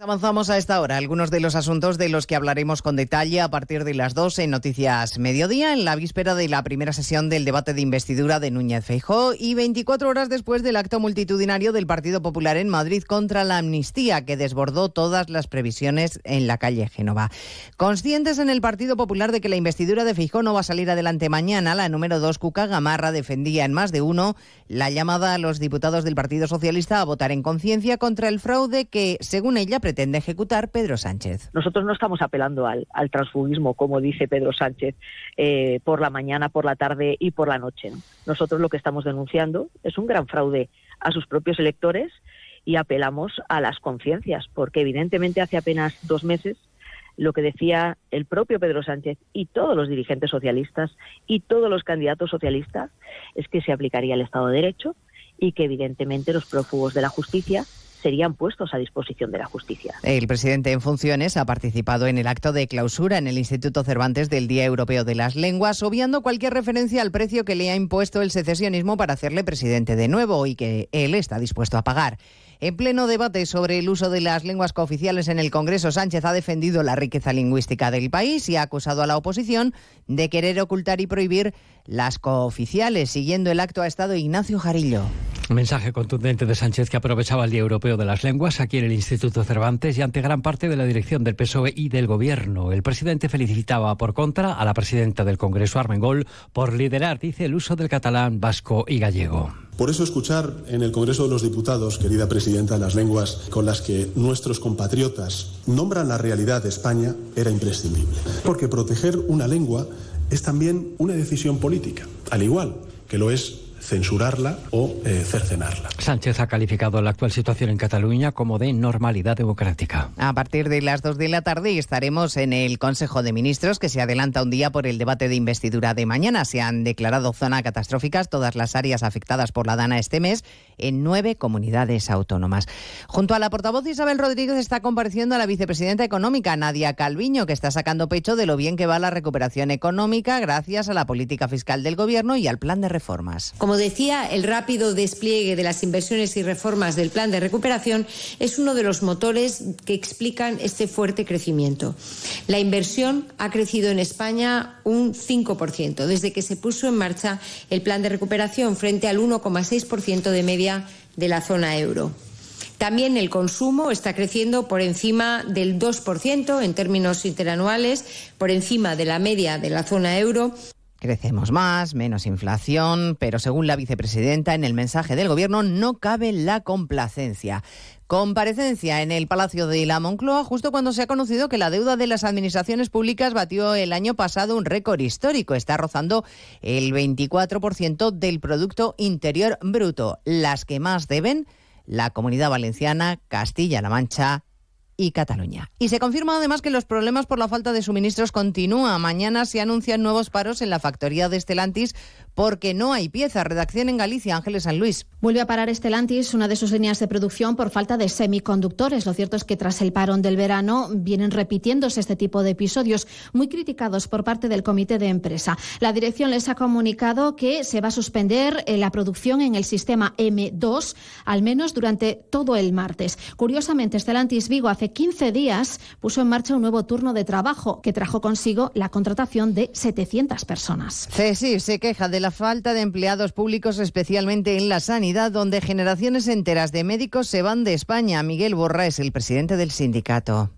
Avanzamos a esta hora algunos de los asuntos de los que hablaremos con detalle a partir de las 2 en Noticias Mediodía, en la víspera de la primera sesión del debate de investidura de Núñez Feijó y 24 horas después del acto multitudinario del Partido Popular en Madrid contra la amnistía que desbordó todas las previsiones en la calle Génova. Conscientes en el Partido Popular de que la investidura de Feijó no va a salir adelante mañana, la número 2 Cuca Gamarra defendía en más de uno la llamada a los diputados del Partido Socialista a votar en conciencia contra el fraude que, según ella, pretende ejecutar Pedro Sánchez. Nosotros no estamos apelando al, al transfugismo, como dice Pedro Sánchez, eh, por la mañana, por la tarde y por la noche. Nosotros lo que estamos denunciando es un gran fraude a sus propios electores y apelamos a las conciencias, porque evidentemente hace apenas dos meses lo que decía el propio Pedro Sánchez y todos los dirigentes socialistas y todos los candidatos socialistas es que se aplicaría el Estado de Derecho y que evidentemente los prófugos de la justicia serían puestos a disposición de la justicia. El presidente en funciones ha participado en el acto de clausura en el Instituto Cervantes del Día Europeo de las Lenguas, obviando cualquier referencia al precio que le ha impuesto el secesionismo para hacerle presidente de nuevo y que él está dispuesto a pagar. En pleno debate sobre el uso de las lenguas cooficiales en el Congreso, Sánchez ha defendido la riqueza lingüística del país y ha acusado a la oposición de querer ocultar y prohibir las cooficiales. Siguiendo el acto ha estado Ignacio Jarillo. Mensaje contundente de Sánchez que aprovechaba el Día Europeo de las Lenguas aquí en el Instituto Cervantes y ante gran parte de la dirección del PSOE y del Gobierno. El presidente felicitaba por contra a la presidenta del Congreso, Armengol, por liderar, dice, el uso del catalán, vasco y gallego. Por eso escuchar en el Congreso de los Diputados, querida presidenta, las lenguas con las que nuestros compatriotas nombran la realidad de España era imprescindible. Porque proteger una lengua es también una decisión política, al igual que lo es censurarla o eh, cercenarla. Sánchez ha calificado la actual situación en Cataluña como de normalidad democrática. A partir de las 2 de la tarde estaremos en el Consejo de Ministros que se adelanta un día por el debate de investidura de mañana. Se han declarado zona catastróficas todas las áreas afectadas por la Dana este mes en nueve comunidades autónomas. Junto a la portavoz Isabel Rodríguez está compareciendo a la vicepresidenta económica Nadia Calviño, que está sacando pecho de lo bien que va la recuperación económica gracias a la política fiscal del Gobierno y al plan de reformas. Como decía, el rápido despliegue de las inversiones y reformas del plan de recuperación es uno de los motores que explican este fuerte crecimiento. La inversión ha crecido en España un 5% desde que se puso en marcha el plan de recuperación frente al 1,6% de media de la zona euro. También el consumo está creciendo por encima del 2% en términos interanuales, por encima de la media de la zona euro. Crecemos más, menos inflación, pero según la vicepresidenta, en el mensaje del Gobierno no cabe la complacencia. Comparecencia en el Palacio de la Moncloa justo cuando se ha conocido que la deuda de las administraciones públicas batió el año pasado un récord histórico. Está rozando el 24% del Producto Interior Bruto. Las que más deben, la Comunidad Valenciana, Castilla-La Mancha y Cataluña. Y se confirma además que los problemas por la falta de suministros continúan. Mañana se anuncian nuevos paros en la factoría de Stellantis porque no hay pieza. Redacción en Galicia, Ángeles San Luis. Vuelve a parar Stellantis, una de sus líneas de producción, por falta de semiconductores. Lo cierto es que tras el parón del verano vienen repitiéndose este tipo de episodios muy criticados por parte del comité de empresa. La dirección les ha comunicado que se va a suspender eh, la producción en el sistema M2, al menos durante todo el martes. Curiosamente, Stellantis Vigo hace hace 15 días puso en marcha un nuevo turno de trabajo que trajo consigo la contratación de 700 personas. CESIF se queja de la falta de empleados públicos, especialmente en la sanidad, donde generaciones enteras de médicos se van de España. Miguel Borra es el presidente del sindicato.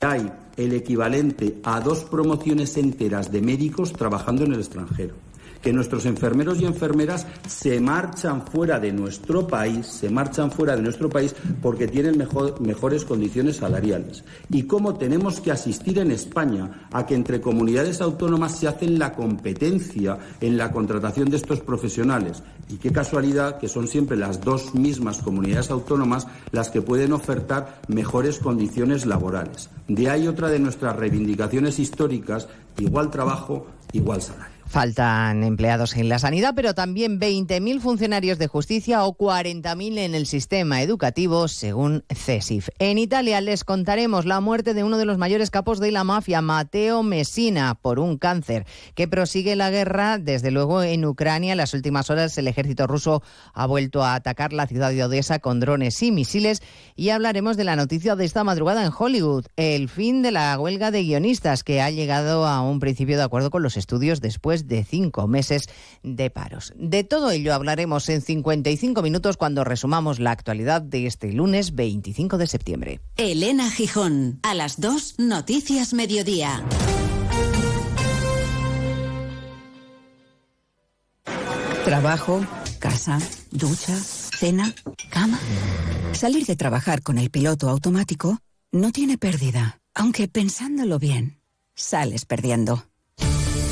Hay el equivalente a dos promociones enteras de médicos trabajando en el extranjero que nuestros enfermeros y enfermeras se marchan fuera de nuestro país, se marchan fuera de nuestro país porque tienen mejores condiciones salariales. Y cómo tenemos que asistir en España a que entre comunidades autónomas se hacen la competencia en la contratación de estos profesionales. Y qué casualidad que son siempre las dos mismas comunidades autónomas las que pueden ofertar mejores condiciones laborales. De ahí otra de nuestras reivindicaciones históricas, igual trabajo, igual salario. Faltan empleados en la sanidad, pero también 20.000 funcionarios de justicia o 40.000 en el sistema educativo, según CESIF. En Italia les contaremos la muerte de uno de los mayores capos de la mafia, Matteo Messina, por un cáncer, que prosigue la guerra, desde luego, en Ucrania. En las últimas horas el ejército ruso ha vuelto a atacar la ciudad de Odessa con drones y misiles. Y hablaremos de la noticia de esta madrugada en Hollywood, el fin de la huelga de guionistas, que ha llegado a un principio de acuerdo con los estudios después de cinco meses de paros. De todo ello hablaremos en 55 minutos cuando resumamos la actualidad de este lunes 25 de septiembre. Elena Gijón, a las 2, Noticias Mediodía. Trabajo, casa, ducha, cena, cama. Salir de trabajar con el piloto automático no tiene pérdida, aunque pensándolo bien, sales perdiendo.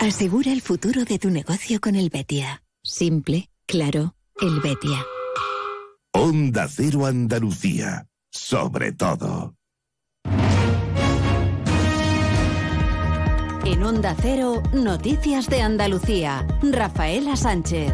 Asegura el futuro de tu negocio con el Betia. Simple, claro, el Betia. Onda Cero Andalucía. Sobre todo. En Onda Cero, Noticias de Andalucía. Rafaela Sánchez.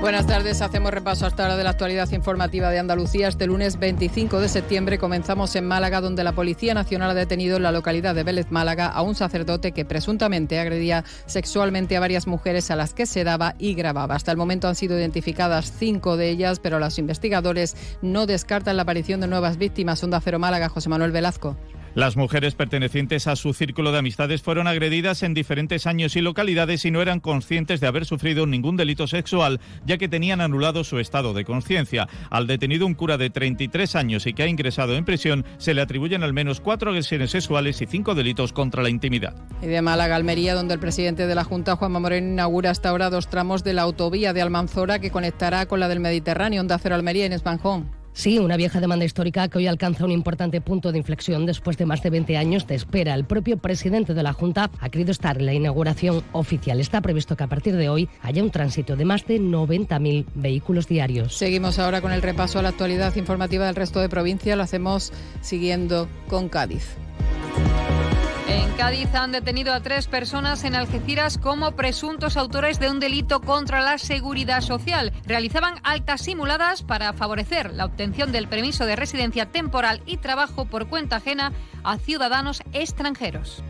Buenas tardes, hacemos repaso hasta ahora de la actualidad informativa de Andalucía. Este lunes 25 de septiembre comenzamos en Málaga, donde la Policía Nacional ha detenido en la localidad de Vélez Málaga a un sacerdote que presuntamente agredía sexualmente a varias mujeres a las que se daba y grababa. Hasta el momento han sido identificadas cinco de ellas, pero los investigadores no descartan la aparición de nuevas víctimas. Onda Cero Málaga, José Manuel Velazco. Las mujeres pertenecientes a su círculo de amistades fueron agredidas en diferentes años y localidades y no eran conscientes de haber sufrido ningún delito sexual, ya que tenían anulado su estado de conciencia. Al detenido, un cura de 33 años y que ha ingresado en prisión, se le atribuyen al menos cuatro agresiones sexuales y cinco delitos contra la intimidad. Y de Málaga, Almería, donde el presidente de la Junta, Juanma Moreno, inaugura hasta ahora dos tramos de la autovía de Almanzora que conectará con la del Mediterráneo, Onda Cero Almería, en Espanjón. Sí, una vieja demanda histórica que hoy alcanza un importante punto de inflexión después de más de 20 años de espera. El propio presidente de la Junta ha querido estar en la inauguración oficial. Está previsto que a partir de hoy haya un tránsito de más de 90.000 vehículos diarios. Seguimos ahora con el repaso a la actualidad informativa del resto de provincia. Lo hacemos siguiendo con Cádiz. En Cádiz han detenido a tres personas en Algeciras como presuntos autores de un delito contra la seguridad social. Realizaban altas simuladas para favorecer la obtención del permiso de residencia temporal y trabajo por cuenta ajena a ciudadanos extranjeros.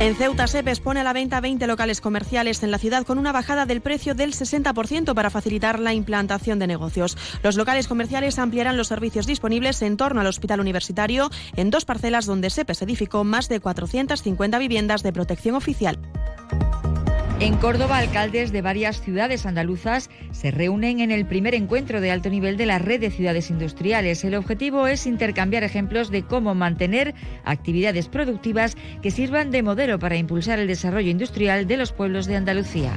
En Ceuta se pone a la venta 20 locales comerciales en la ciudad con una bajada del precio del 60% para facilitar la implantación de negocios. Los locales comerciales ampliarán los servicios disponibles en torno al hospital universitario en dos parcelas donde SEPES edificó más de 450 viviendas de protección oficial. En Córdoba, alcaldes de varias ciudades andaluzas se reúnen en el primer encuentro de alto nivel de la red de ciudades industriales. El objetivo es intercambiar ejemplos de cómo mantener actividades productivas que sirvan de modelo para impulsar el desarrollo industrial de los pueblos de Andalucía.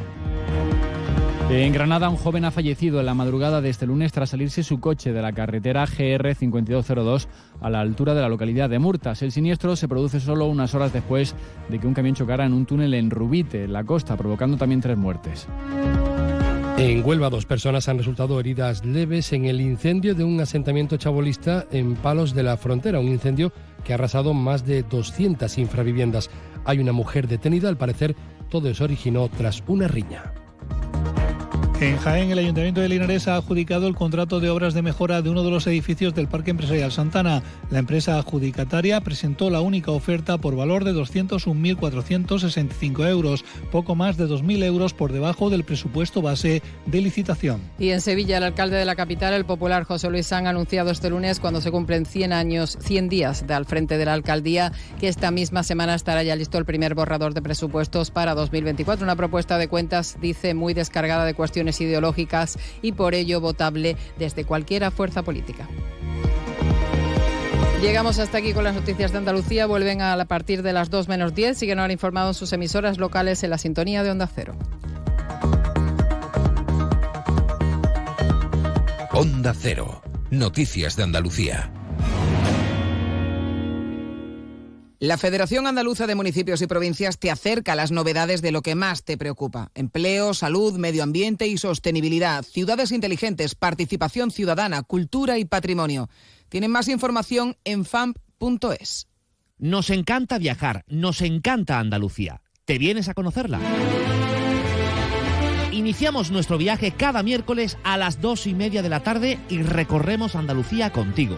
En Granada, un joven ha fallecido en la madrugada de este lunes tras salirse su coche de la carretera GR 5202 a la altura de la localidad de Murtas. El siniestro se produce solo unas horas después de que un camión chocara en un túnel en Rubite, en la costa, provocando también tres muertes. En Huelva, dos personas han resultado heridas leves en el incendio de un asentamiento chabolista en Palos de la Frontera, un incendio que ha arrasado más de 200 infraviviendas. Hay una mujer detenida, al parecer todo se originó tras una riña. En Jaén, el Ayuntamiento de Linares ha adjudicado el contrato de obras de mejora de uno de los edificios del Parque Empresarial Santana. La empresa adjudicataria presentó la única oferta por valor de 201.465 euros, poco más de 2.000 euros por debajo del presupuesto base de licitación. Y en Sevilla, el alcalde de la capital, el popular José Luis San, ha anunciado este lunes, cuando se cumplen 100 años, 100 días de al frente de la alcaldía, que esta misma semana estará ya listo el primer borrador de presupuestos para 2024. Una propuesta de cuentas, dice, muy descargada de cuestiones ideológicas y por ello votable desde cualquier fuerza política. Llegamos hasta aquí con las noticias de Andalucía. Vuelven a partir de las 2 menos 10. Siguen ahora informados sus emisoras locales en la sintonía de Onda Cero. Onda Cero. Noticias de Andalucía. La Federación Andaluza de Municipios y Provincias te acerca a las novedades de lo que más te preocupa. Empleo, salud, medio ambiente y sostenibilidad, ciudades inteligentes, participación ciudadana, cultura y patrimonio. Tienen más información en famp.es. Nos encanta viajar, nos encanta Andalucía. ¿Te vienes a conocerla? Iniciamos nuestro viaje cada miércoles a las dos y media de la tarde y recorremos Andalucía contigo.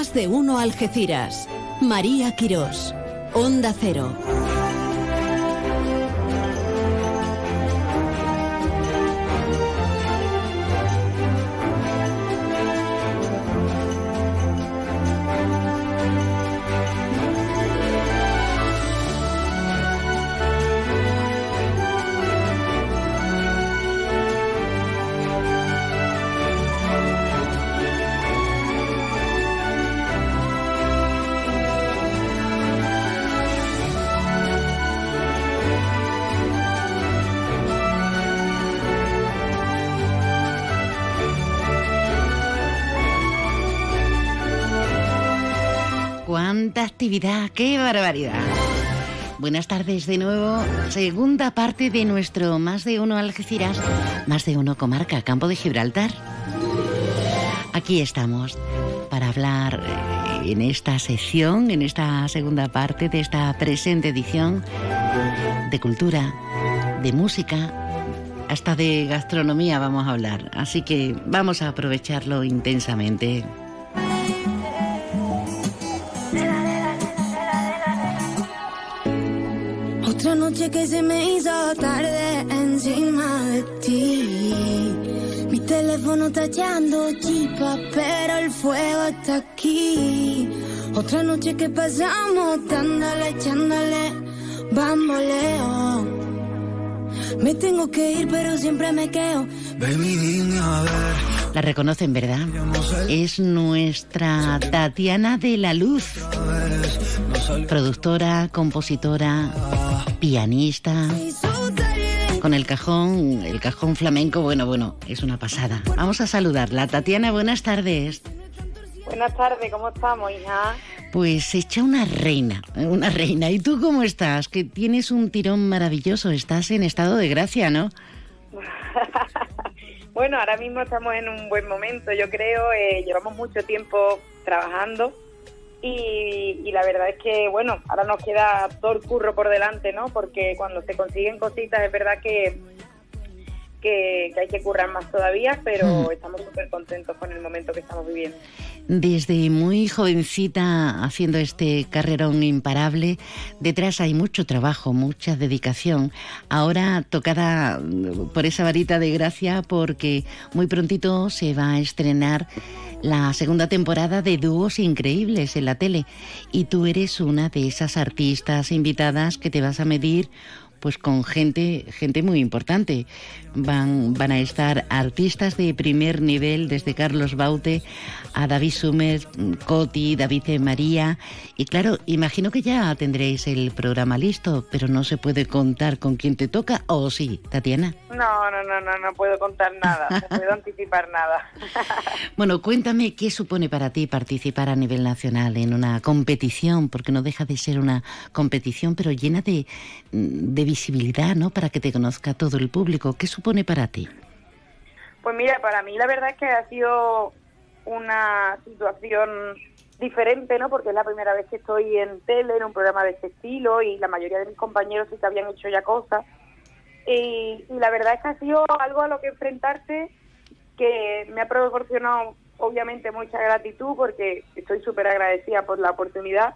Más de uno Algeciras. María Quirós. Onda Cero. Actividad! ¡Qué barbaridad! Buenas tardes de nuevo. Segunda parte de nuestro Más de Uno Algeciras, Más de Uno Comarca, Campo de Gibraltar. Aquí estamos para hablar eh, en esta sección, en esta segunda parte de esta presente edición de cultura, de música, hasta de gastronomía vamos a hablar. Así que vamos a aprovecharlo intensamente. Otra noche que se me hizo tarde encima de ti. Mi teléfono está echando chispa, pero el fuego está aquí. Otra noche que pasamos dándole, echándole, bamboleo. Me tengo que ir, pero siempre me quedo. Baby, dime a ver. La reconocen, ¿verdad? Es nuestra Tatiana de la Luz. Productora, compositora, pianista. Con el cajón, el cajón flamenco, bueno, bueno, es una pasada. Vamos a saludarla. Tatiana, buenas tardes. Buenas tardes, ¿cómo estamos, hija? Pues hecha una reina, una reina. ¿Y tú cómo estás? Que tienes un tirón maravilloso, estás en estado de gracia, ¿no? Bueno, ahora mismo estamos en un buen momento, yo creo. Eh, llevamos mucho tiempo trabajando y, y, la verdad es que, bueno, ahora nos queda todo el curro por delante, ¿no? Porque cuando se consiguen cositas es verdad que que, hay que currar más todavía, pero hmm. estamos súper contentos con el momento que estamos viviendo. Desde muy jovencita haciendo este carrerón imparable, detrás hay mucho trabajo, mucha dedicación. Ahora tocada por esa varita de gracia porque muy prontito se va a estrenar la segunda temporada de Dúos Increíbles en la tele y tú eres una de esas artistas invitadas que te vas a medir pues con gente, gente muy importante. Van, van a estar artistas de primer nivel, desde Carlos Baute a David Sumer, Coti, David e. María. Y claro, imagino que ya tendréis el programa listo, pero no se puede contar con quién te toca, ¿o sí, Tatiana? No, no, no, no, no puedo contar nada, no puedo anticipar nada. bueno, cuéntame qué supone para ti participar a nivel nacional en una competición, porque no deja de ser una competición, pero llena de, de visibilidad, ¿no? Para que te conozca todo el público. ¿Qué supone para ti? Pues mira, para mí la verdad es que ha sido una situación diferente, ¿no? Porque es la primera vez que estoy en tele, en un programa de este estilo, y la mayoría de mis compañeros sí que habían hecho ya cosas. Y, la verdad es que ha sido algo a lo que enfrentarse que me ha proporcionado obviamente mucha gratitud porque estoy súper agradecida por la oportunidad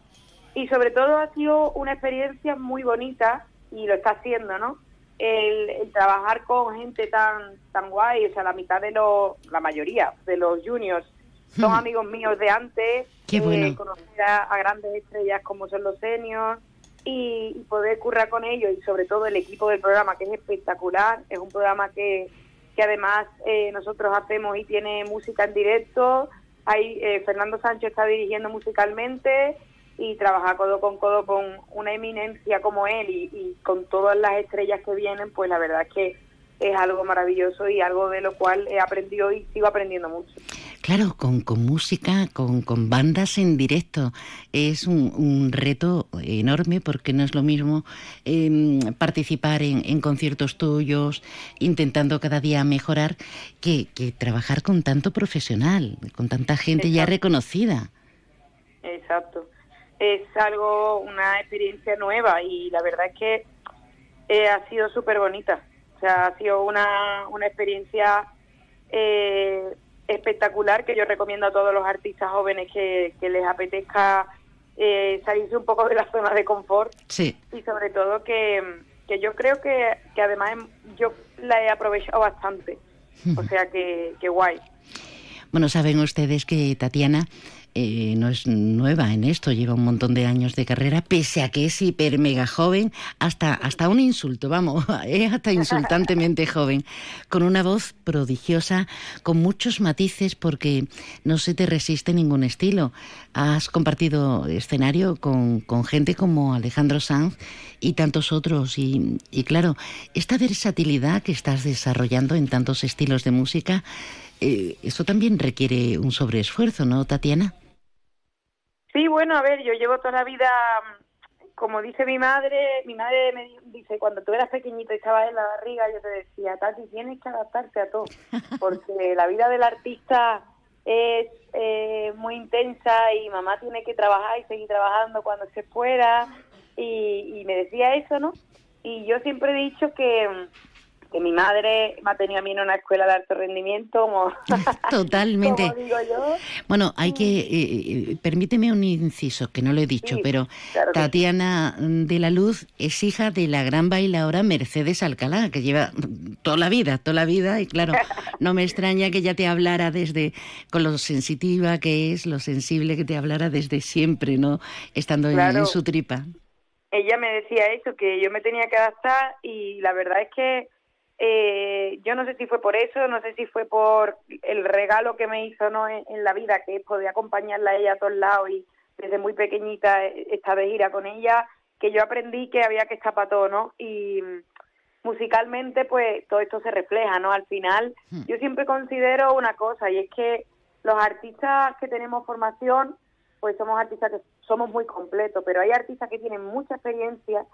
y sobre todo ha sido una experiencia muy bonita y lo está haciendo, ¿no? El, trabajar con gente tan tan guay, o sea, la mitad de los, la mayoría de los juniors son hmm. amigos míos de antes, Qué eh, conocer a, grandes estrellas como son los seniors y, poder currar con ellos y sobre todo el equipo del programa que es espectacular, es un programa que, que además eh, nosotros hacemos y tiene música en directo, ahí eh, Fernando Sánchez está dirigiendo musicalmente y trabajar codo con codo con una eminencia como él y, y con todas las estrellas que vienen, pues la verdad es que es algo maravilloso y algo de lo cual he aprendido y sigo aprendiendo mucho. Claro, con, con música, con, con, bandas en directo. Es un, reto enorme porque no es lo mismo em, participar en, conciertos tuyos, intentando cada día mejorar, que, que trabajar con tanto profesional, con tanta gente ya reconocida. Exacto. Es algo, una experiencia nueva y la verdad es que eh, ha sido súper bonita. O sea, ha sido una, una experiencia... Eh, espectacular que yo recomiendo a todos los artistas jóvenes que, les apetezca eh, salirse un poco de la zona de confort sí. y sobre todo que, que yo creo que, que además yo la he aprovechado bastante o sea que, que guay bueno saben ustedes que Tatiana eh, no es nueva en esto, lleva un montón de años de carrera, pese a que es hiper mega joven, hasta, hasta un insulto, vamos, es hasta insultantemente joven, con una voz prodigiosa, con muchos matices, porque no se te resiste ningún estilo. Has compartido escenario con, con gente como Alejandro Sanz y tantos otros, y, y claro, esta versatilidad que estás desarrollando en tantos estilos de música, eh, eso también requiere un sobreesfuerzo, ¿no, Tatiana? Sí, bueno, a ver, yo llevo toda la vida, como dice mi madre, mi madre me dice, cuando tú eras pequeñito y estabas en la barriga, yo te decía, Tati, tienes que adaptarte a todo, porque la vida del artista es eh, muy intensa y mamá tiene que trabajar y seguir trabajando cuando se fuera, y, y me decía eso, ¿no? Y yo siempre he dicho que que mi madre me ha tenido a mí en una escuela de alto rendimiento. Como, Totalmente. digo yo. Bueno, hay que, eh, eh, permíteme un inciso, que no lo he dicho, pero Tatiana de la Luz es hija de la gran bailadora Mercedes Alcalá, que lleva toda la vida, toda la vida, y claro, no me extraña que ella te hablara desde, con lo sensitiva que es, lo sensible que te hablara desde siempre, ¿no? Estando en su tripa. Ella me decía eso, que yo me tenía que adaptar y la verdad es que eh, yo no sé si fue por eso, no sé si fue por el regalo que me hizo ¿no? en, la vida, que es poder acompañarla a ella a todos lados y desde muy pequeñita estar de gira con ella, que yo aprendí que había que estar para todo, ¿no? Y musicalmente, pues todo esto se refleja, ¿no? Al final, hmm. yo siempre considero una cosa, y es que los artistas que tenemos formación, pues somos artistas que somos muy completos, pero hay artistas que tienen mucha experiencia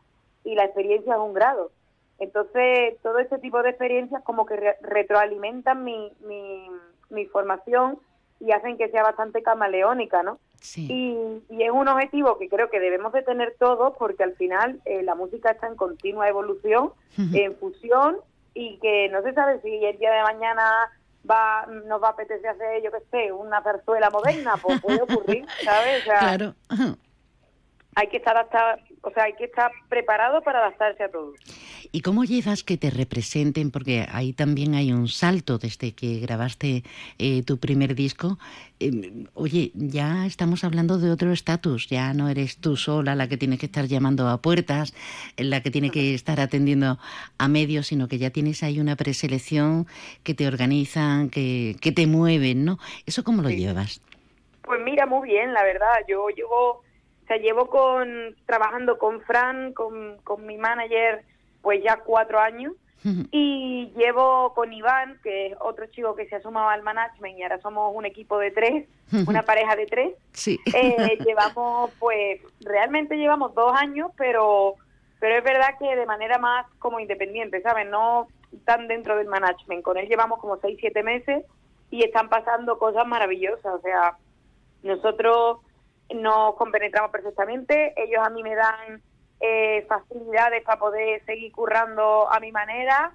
y la experiencia es un grado. Entonces, todo este tipo de experiencias como que re- retroalimentan mi, mi, mi formación y hacen que sea bastante camaleónica, ¿no? Y, y es un objetivo que creo que debemos de tener todos porque al final eh, la música está en continua evolución, en fusión y que no se sabe si el día de mañana va nos va a apetecer hacer, yo qué sé, una zarzuela moderna, pues puede ocurrir, ¿sabes? O sea, Claro. hay que estar hasta, o sea, hay que estar preparado para adaptarse a todo. ¿Y cómo llevas que te representen? Porque ahí también hay un salto desde que grabaste eh, tu primer disco. Eh, oye, ya estamos hablando de otro estatus. Ya no eres tú sola la que tiene que estar llamando a puertas, la que tiene que estar atendiendo a medios, sino que ya tienes ahí una preselección que te organizan, que, que te mueven, ¿no? ¿Eso cómo lo llevas? Pues mira, muy bien, la verdad. Yo llevo, sea, llevo con trabajando con Fran, con, con mi manager, pues ya cuatro años. Y llevo con Iván, que es otro chico que se ha sumado al management y ahora somos un equipo de tres, una pareja de tres. Sí. Eh, llevamos, pues, realmente llevamos dos años, pero, pero es verdad que de manera más como independiente, ¿sabes? No tan dentro del management. Con él llevamos como seis, siete meses y están pasando cosas maravillosas. O sea, nosotros nos compenetramos perfectamente, ellos a mí me dan eh, facilidades para poder seguir currando a mi manera.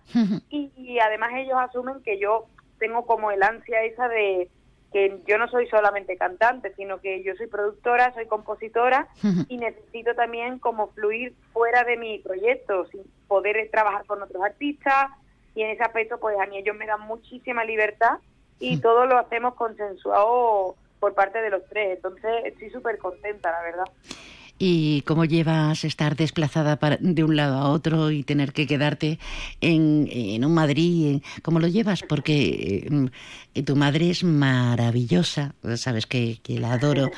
Y, y además ellos asumen que yo tengo como el ansia esa de que yo no soy solamente cantante, sino que yo soy productora, soy compositora y necesito también como fluir fuera de mi proyecto, sin poder trabajar con otros artistas. Y en ese aspecto pues a mí ellos me dan muchísima libertad y todo lo hacemos consensuado por parte de los tres, entonces estoy súper contenta, la verdad. ¿Y cómo llevas estar desplazada para- de un lado a otro y tener que quedarte en, un Madrid? ¿Cómo lo llevas? Porque eh, tu madre es maravillosa, sabes que, que la adoro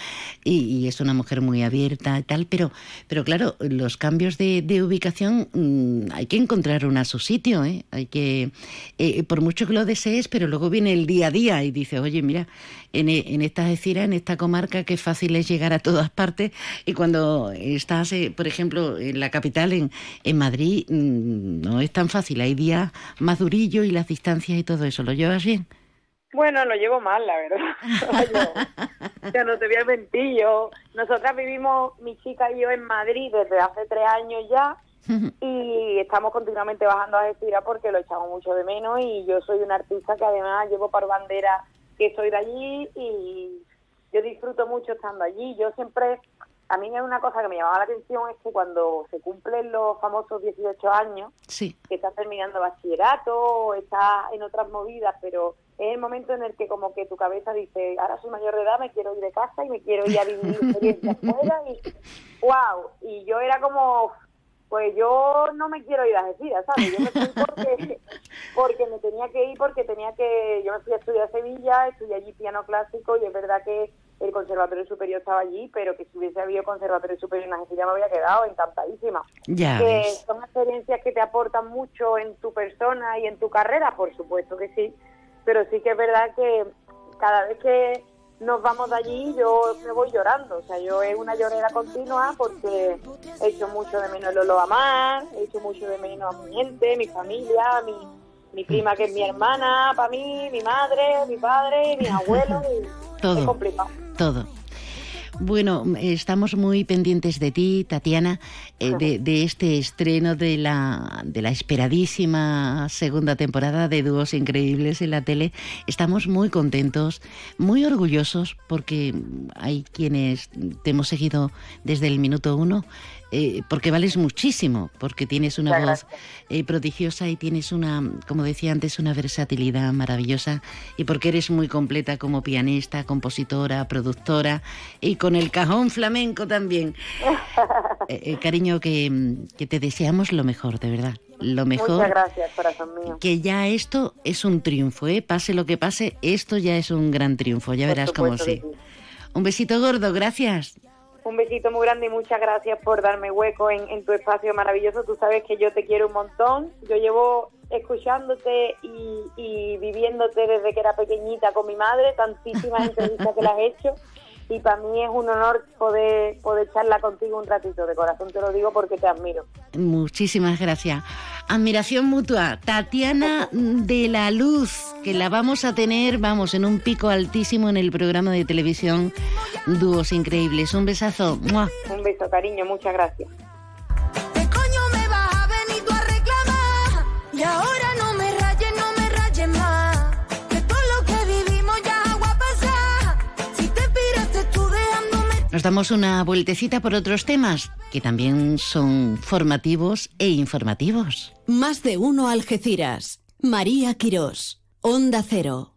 y, es una mujer muy abierta y tal, pero, pero claro, los cambios de, ubicación mm, hay que encontrar una a su sitio, ¿eh? Hay que, eh, por mucho que lo desees, pero luego viene el día a día y dices, oye, mira, en, en esta Algeciras, en esta comarca, qué fácil es llegar a todas partes y cuando estás, eh, por ejemplo, en la capital, en, en Madrid, mm, no es tan fácil, hay días más durillos y las distancias y todo eso, ¿lo llevas bien? Bueno, lo llevo mal, la verdad. Yo, ya no te voy a mentir, yo, nosotras vivimos, mi chica y yo, en Madrid desde hace tres años ya y estamos continuamente bajando a Algeciras porque lo echamos mucho de menos y yo soy una artista que además llevo por bandera que soy de allí y yo disfruto mucho estando allí. Yo siempre, a mí una cosa que me llamaba la atención es que cuando se cumplen los famosos 18 años, Sí. que estás terminando bachillerato estás en otras movidas, pero es el momento en el que como que tu cabeza dice, ahora soy mayor de edad, me quiero ir de casa y me quiero ir a vivir experiencias fuera y wow, y yo era como, pues yo no me quiero ir a Algeciras, ¿sabes? Yo me fui porque, porque me tenía que ir, porque tenía que, yo me fui a estudiar a Sevilla, estudié allí piano clásico y es verdad que el conservatorio superior estaba allí, pero que si hubiese habido conservatorio superior en Algeciras me había quedado encantadísima. Ya que ves. son experiencias que te aportan mucho en tu persona y en tu carrera, por supuesto que sí, pero sí que es verdad que cada vez que nos vamos de allí yo me voy llorando, o sea, yo es una llorera continua porque he hecho mucho de menos el olor a mar, he hecho mucho de menos a mi gente, mi familia, mi, mi prima que es mi hermana, para mí, mi madre, mi padre, mi abuelo, y es Todo. complicado. Todo. Bueno, estamos muy pendientes de ti, Tatiana, eh, de, de este estreno de la, de la esperadísima segunda temporada de Dúos Increíbles en la tele. Estamos muy contentos, muy orgullosos, porque hay quienes te hemos seguido desde el minuto uno, eh, porque vales muchísimo, porque tienes una voz eh, prodigiosa y tienes una, como decía antes, una versatilidad maravillosa y porque eres muy completa como pianista, compositora, productora y con el cajón flamenco también. Eh, eh, cariño, que, que te deseamos lo mejor, de verdad. Lo mejor. Muchas gracias, corazón mío. Que ya esto es un triunfo, ¿eh? Pase lo que pase, esto ya es un gran triunfo, ya Por verás cómo sí. Un besito gordo, gracias. Un besito muy grande y muchas gracias por darme hueco en, en tu espacio maravilloso. Tú sabes que yo te quiero un montón. Yo llevo escuchándote y, y viviéndote desde que era pequeñita con mi madre, tantísimas entrevistas que las he hecho. Y para mí es un honor poder, poder charlar contigo un ratito, de corazón te lo digo porque te admiro. Muchísimas gracias. Admiración mutua. Tatiana de la Luz, que la vamos a tener, vamos, en un pico altísimo en el programa de televisión Dúos Increíbles. Un besazo. Un beso, cariño, muchas gracias. coño me vas a venir tú a reclamar? Y ahora no Nos damos una vueltecita por otros temas que también son formativos e informativos. Más de uno Algeciras. María Quirós. Onda Cero.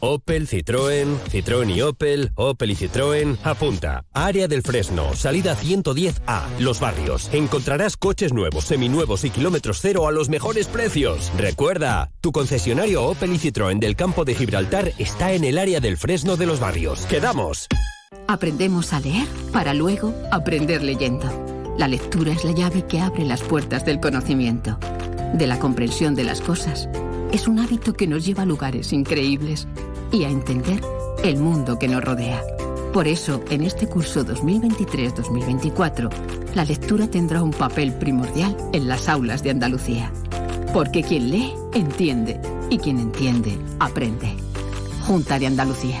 Opel, Citroën, Citroën y Opel, Opel y Citroën, apunta. Área del Fresno, salida 110A, Los Barrios. Encontrarás coches nuevos, seminuevos y kilómetros cero a los mejores precios. Recuerda, tu concesionario Opel y Citroën del campo de Gibraltar está en el área del Fresno de Los Barrios. ¡Quedamos! Aprendemos a leer para luego aprender leyendo. La lectura es la llave que abre las puertas del conocimiento, de la comprensión de las cosas. Es un hábito que nos lleva a lugares increíbles y a entender el mundo que nos rodea. Por eso, en este curso 2023-2024, la lectura tendrá un papel primordial en las aulas de Andalucía. Porque quien lee, entiende, y quien entiende, aprende. Junta de Andalucía.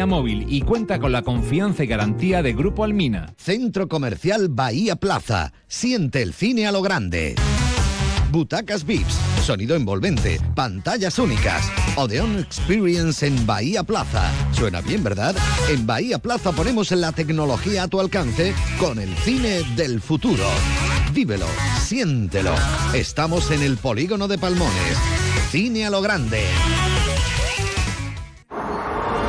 Móvil y cuenta con la confianza y garantía de Grupo Almina. Centro Comercial Bahía Plaza. Siente el cine a lo grande. Butacas VIPs, sonido envolvente, pantallas únicas. Odeon Experience en Bahía Plaza. Suena bien, ¿verdad? En Bahía Plaza ponemos la tecnología a tu alcance con el cine del futuro. Vívelo, siéntelo. Estamos en el polígono de Palmones. Cine a lo grande.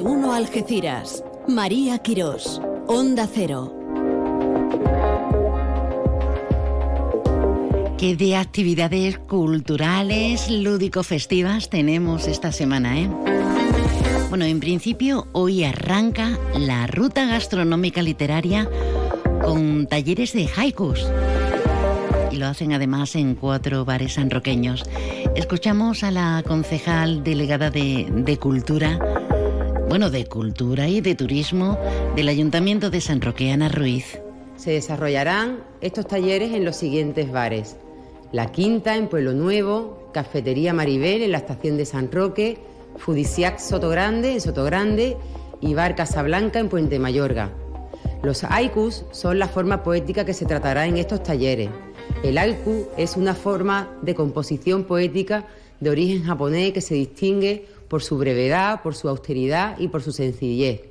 De uno Algeciras. María Quirós. Onda Cero. ¿Qué de actividades culturales, lúdico-festivas tenemos esta semana, eh? Bueno, en principio hoy arranca la ruta gastronómica literaria con talleres de haikus. Y lo hacen además en cuatro bares sanroqueños. Escuchamos a la concejal delegada de, de Cultura, bueno, de Cultura y de Turismo del Ayuntamiento de San Roque, Ana Ruiz. Se desarrollarán estos talleres en los siguientes bares. La Quinta en Pueblo Nuevo, Cafetería Maribel en la estación de San Roque, Fudisiac Sotogrande en Sotogrande y Bar Casablanca en Puente Mayorga. Los haikus son la forma poética que se tratará en estos talleres. El haiku es una forma de composición poética de origen japonés que se distingue por su brevedad, por su austeridad y por su sencillez.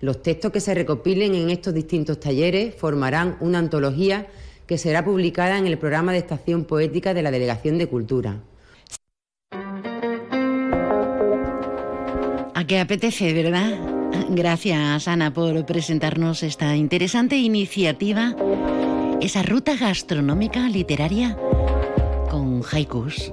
Los textos que se recopilen en estos distintos talleres formarán una antología que será publicada en el programa de estación poética de la Delegación de Cultura. A qué apetece, ¿verdad? Gracias, Ana, por presentarnos esta interesante iniciativa, esa ruta gastronómica literaria con haikus.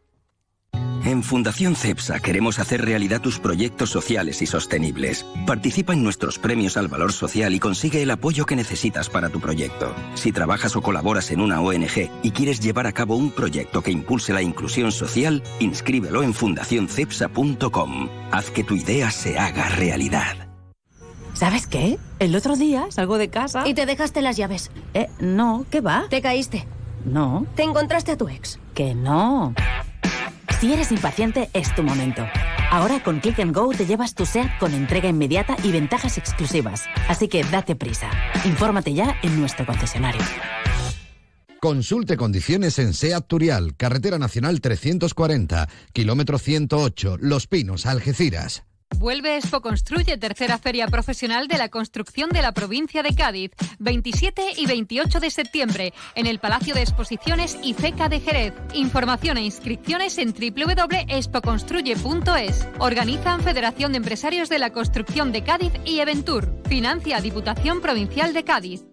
En Fundación CEPSA queremos hacer realidad tus proyectos sociales y sostenibles. Participa en nuestros premios al valor social y consigue el apoyo que necesitas para tu proyecto. Si trabajas o colaboras en una ONG y quieres llevar a cabo un proyecto que impulse la inclusión social, inscríbelo en fundacioncepsa.com. Haz que tu idea se haga realidad. ¿Sabes qué? El otro día salgo de casa. Y te dejaste las llaves. Eh, no, ¿qué va? Te caíste. No. Te encontraste a tu ex. Que no. Si eres impaciente, es tu momento. Ahora con Click and Go te llevas tu SEAT con entrega inmediata y ventajas exclusivas. Así que date prisa. Infórmate ya en nuestro concesionario. Consulte condiciones en SEAT Turial, Carretera Nacional 340, kilómetro 108, Los Pinos, Algeciras. Vuelve Expo Construye, tercera feria profesional de la construcción de la provincia de Cádiz, 27 y 28 de septiembre, en el Palacio de Exposiciones IFECA de Jerez. Información e inscripciones en www.expoconstruye.es. Organizan Federación de Empresarios de la Construcción de Cádiz y Eventur. Financia Diputación Provincial de Cádiz.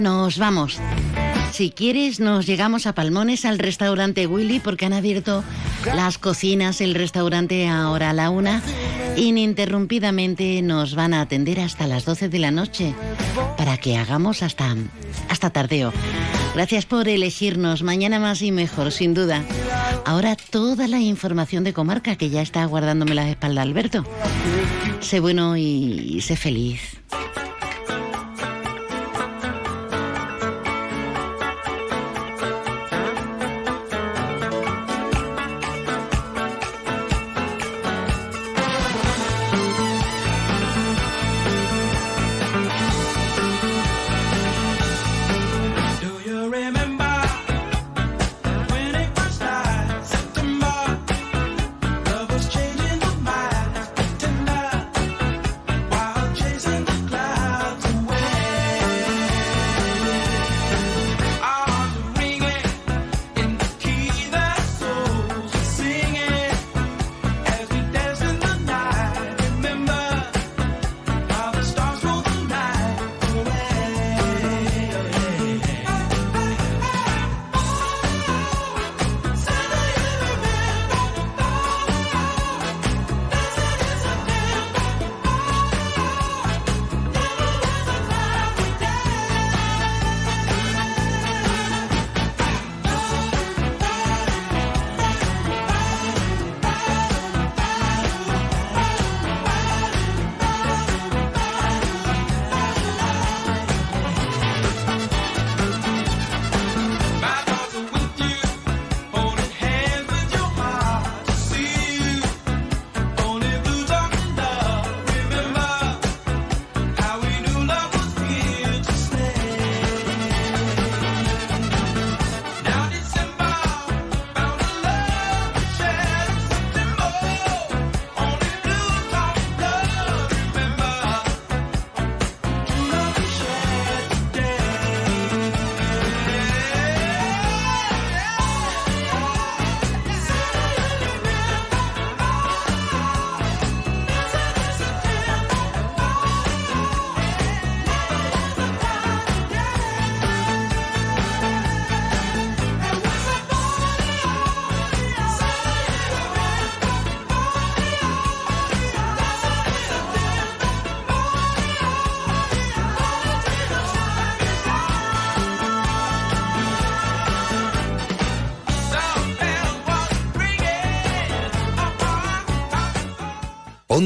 Nos vamos. Si quieres, nos llegamos a Palmones al restaurante Willy porque han abierto las cocinas, el restaurante ahora a la una. Ininterrumpidamente nos van a atender hasta las 12 de la noche para que hagamos hasta, hasta tardeo. Gracias por elegirnos. Mañana más y mejor, sin duda. Ahora toda la información de comarca que ya está guardándome la espalda Alberto. Sé bueno y sé feliz.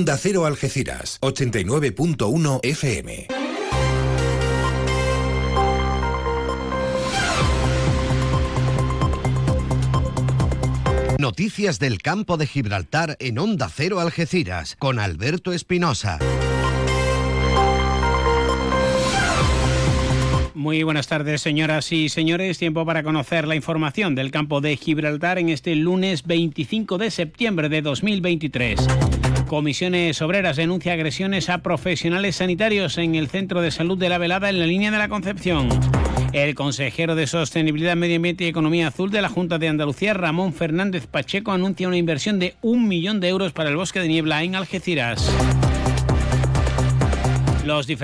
Onda Cero Algeciras, 89.1 FM. Noticias del campo de Gibraltar en Onda Cero Algeciras con Alberto Espinosa. Muy buenas tardes, señoras y señores. Tiempo para conocer la información del campo de Gibraltar en este lunes 25 de septiembre de 2023. Comisiones Obreras denuncia agresiones a profesionales sanitarios en el Centro de Salud de la Velada en la línea de la Concepción. El consejero de Sostenibilidad, Medio Ambiente y Economía Azul de la Junta de Andalucía, Ramón Fernández Pacheco, anuncia una inversión de un millón de euros para el bosque de niebla en Algeciras. Los diferentes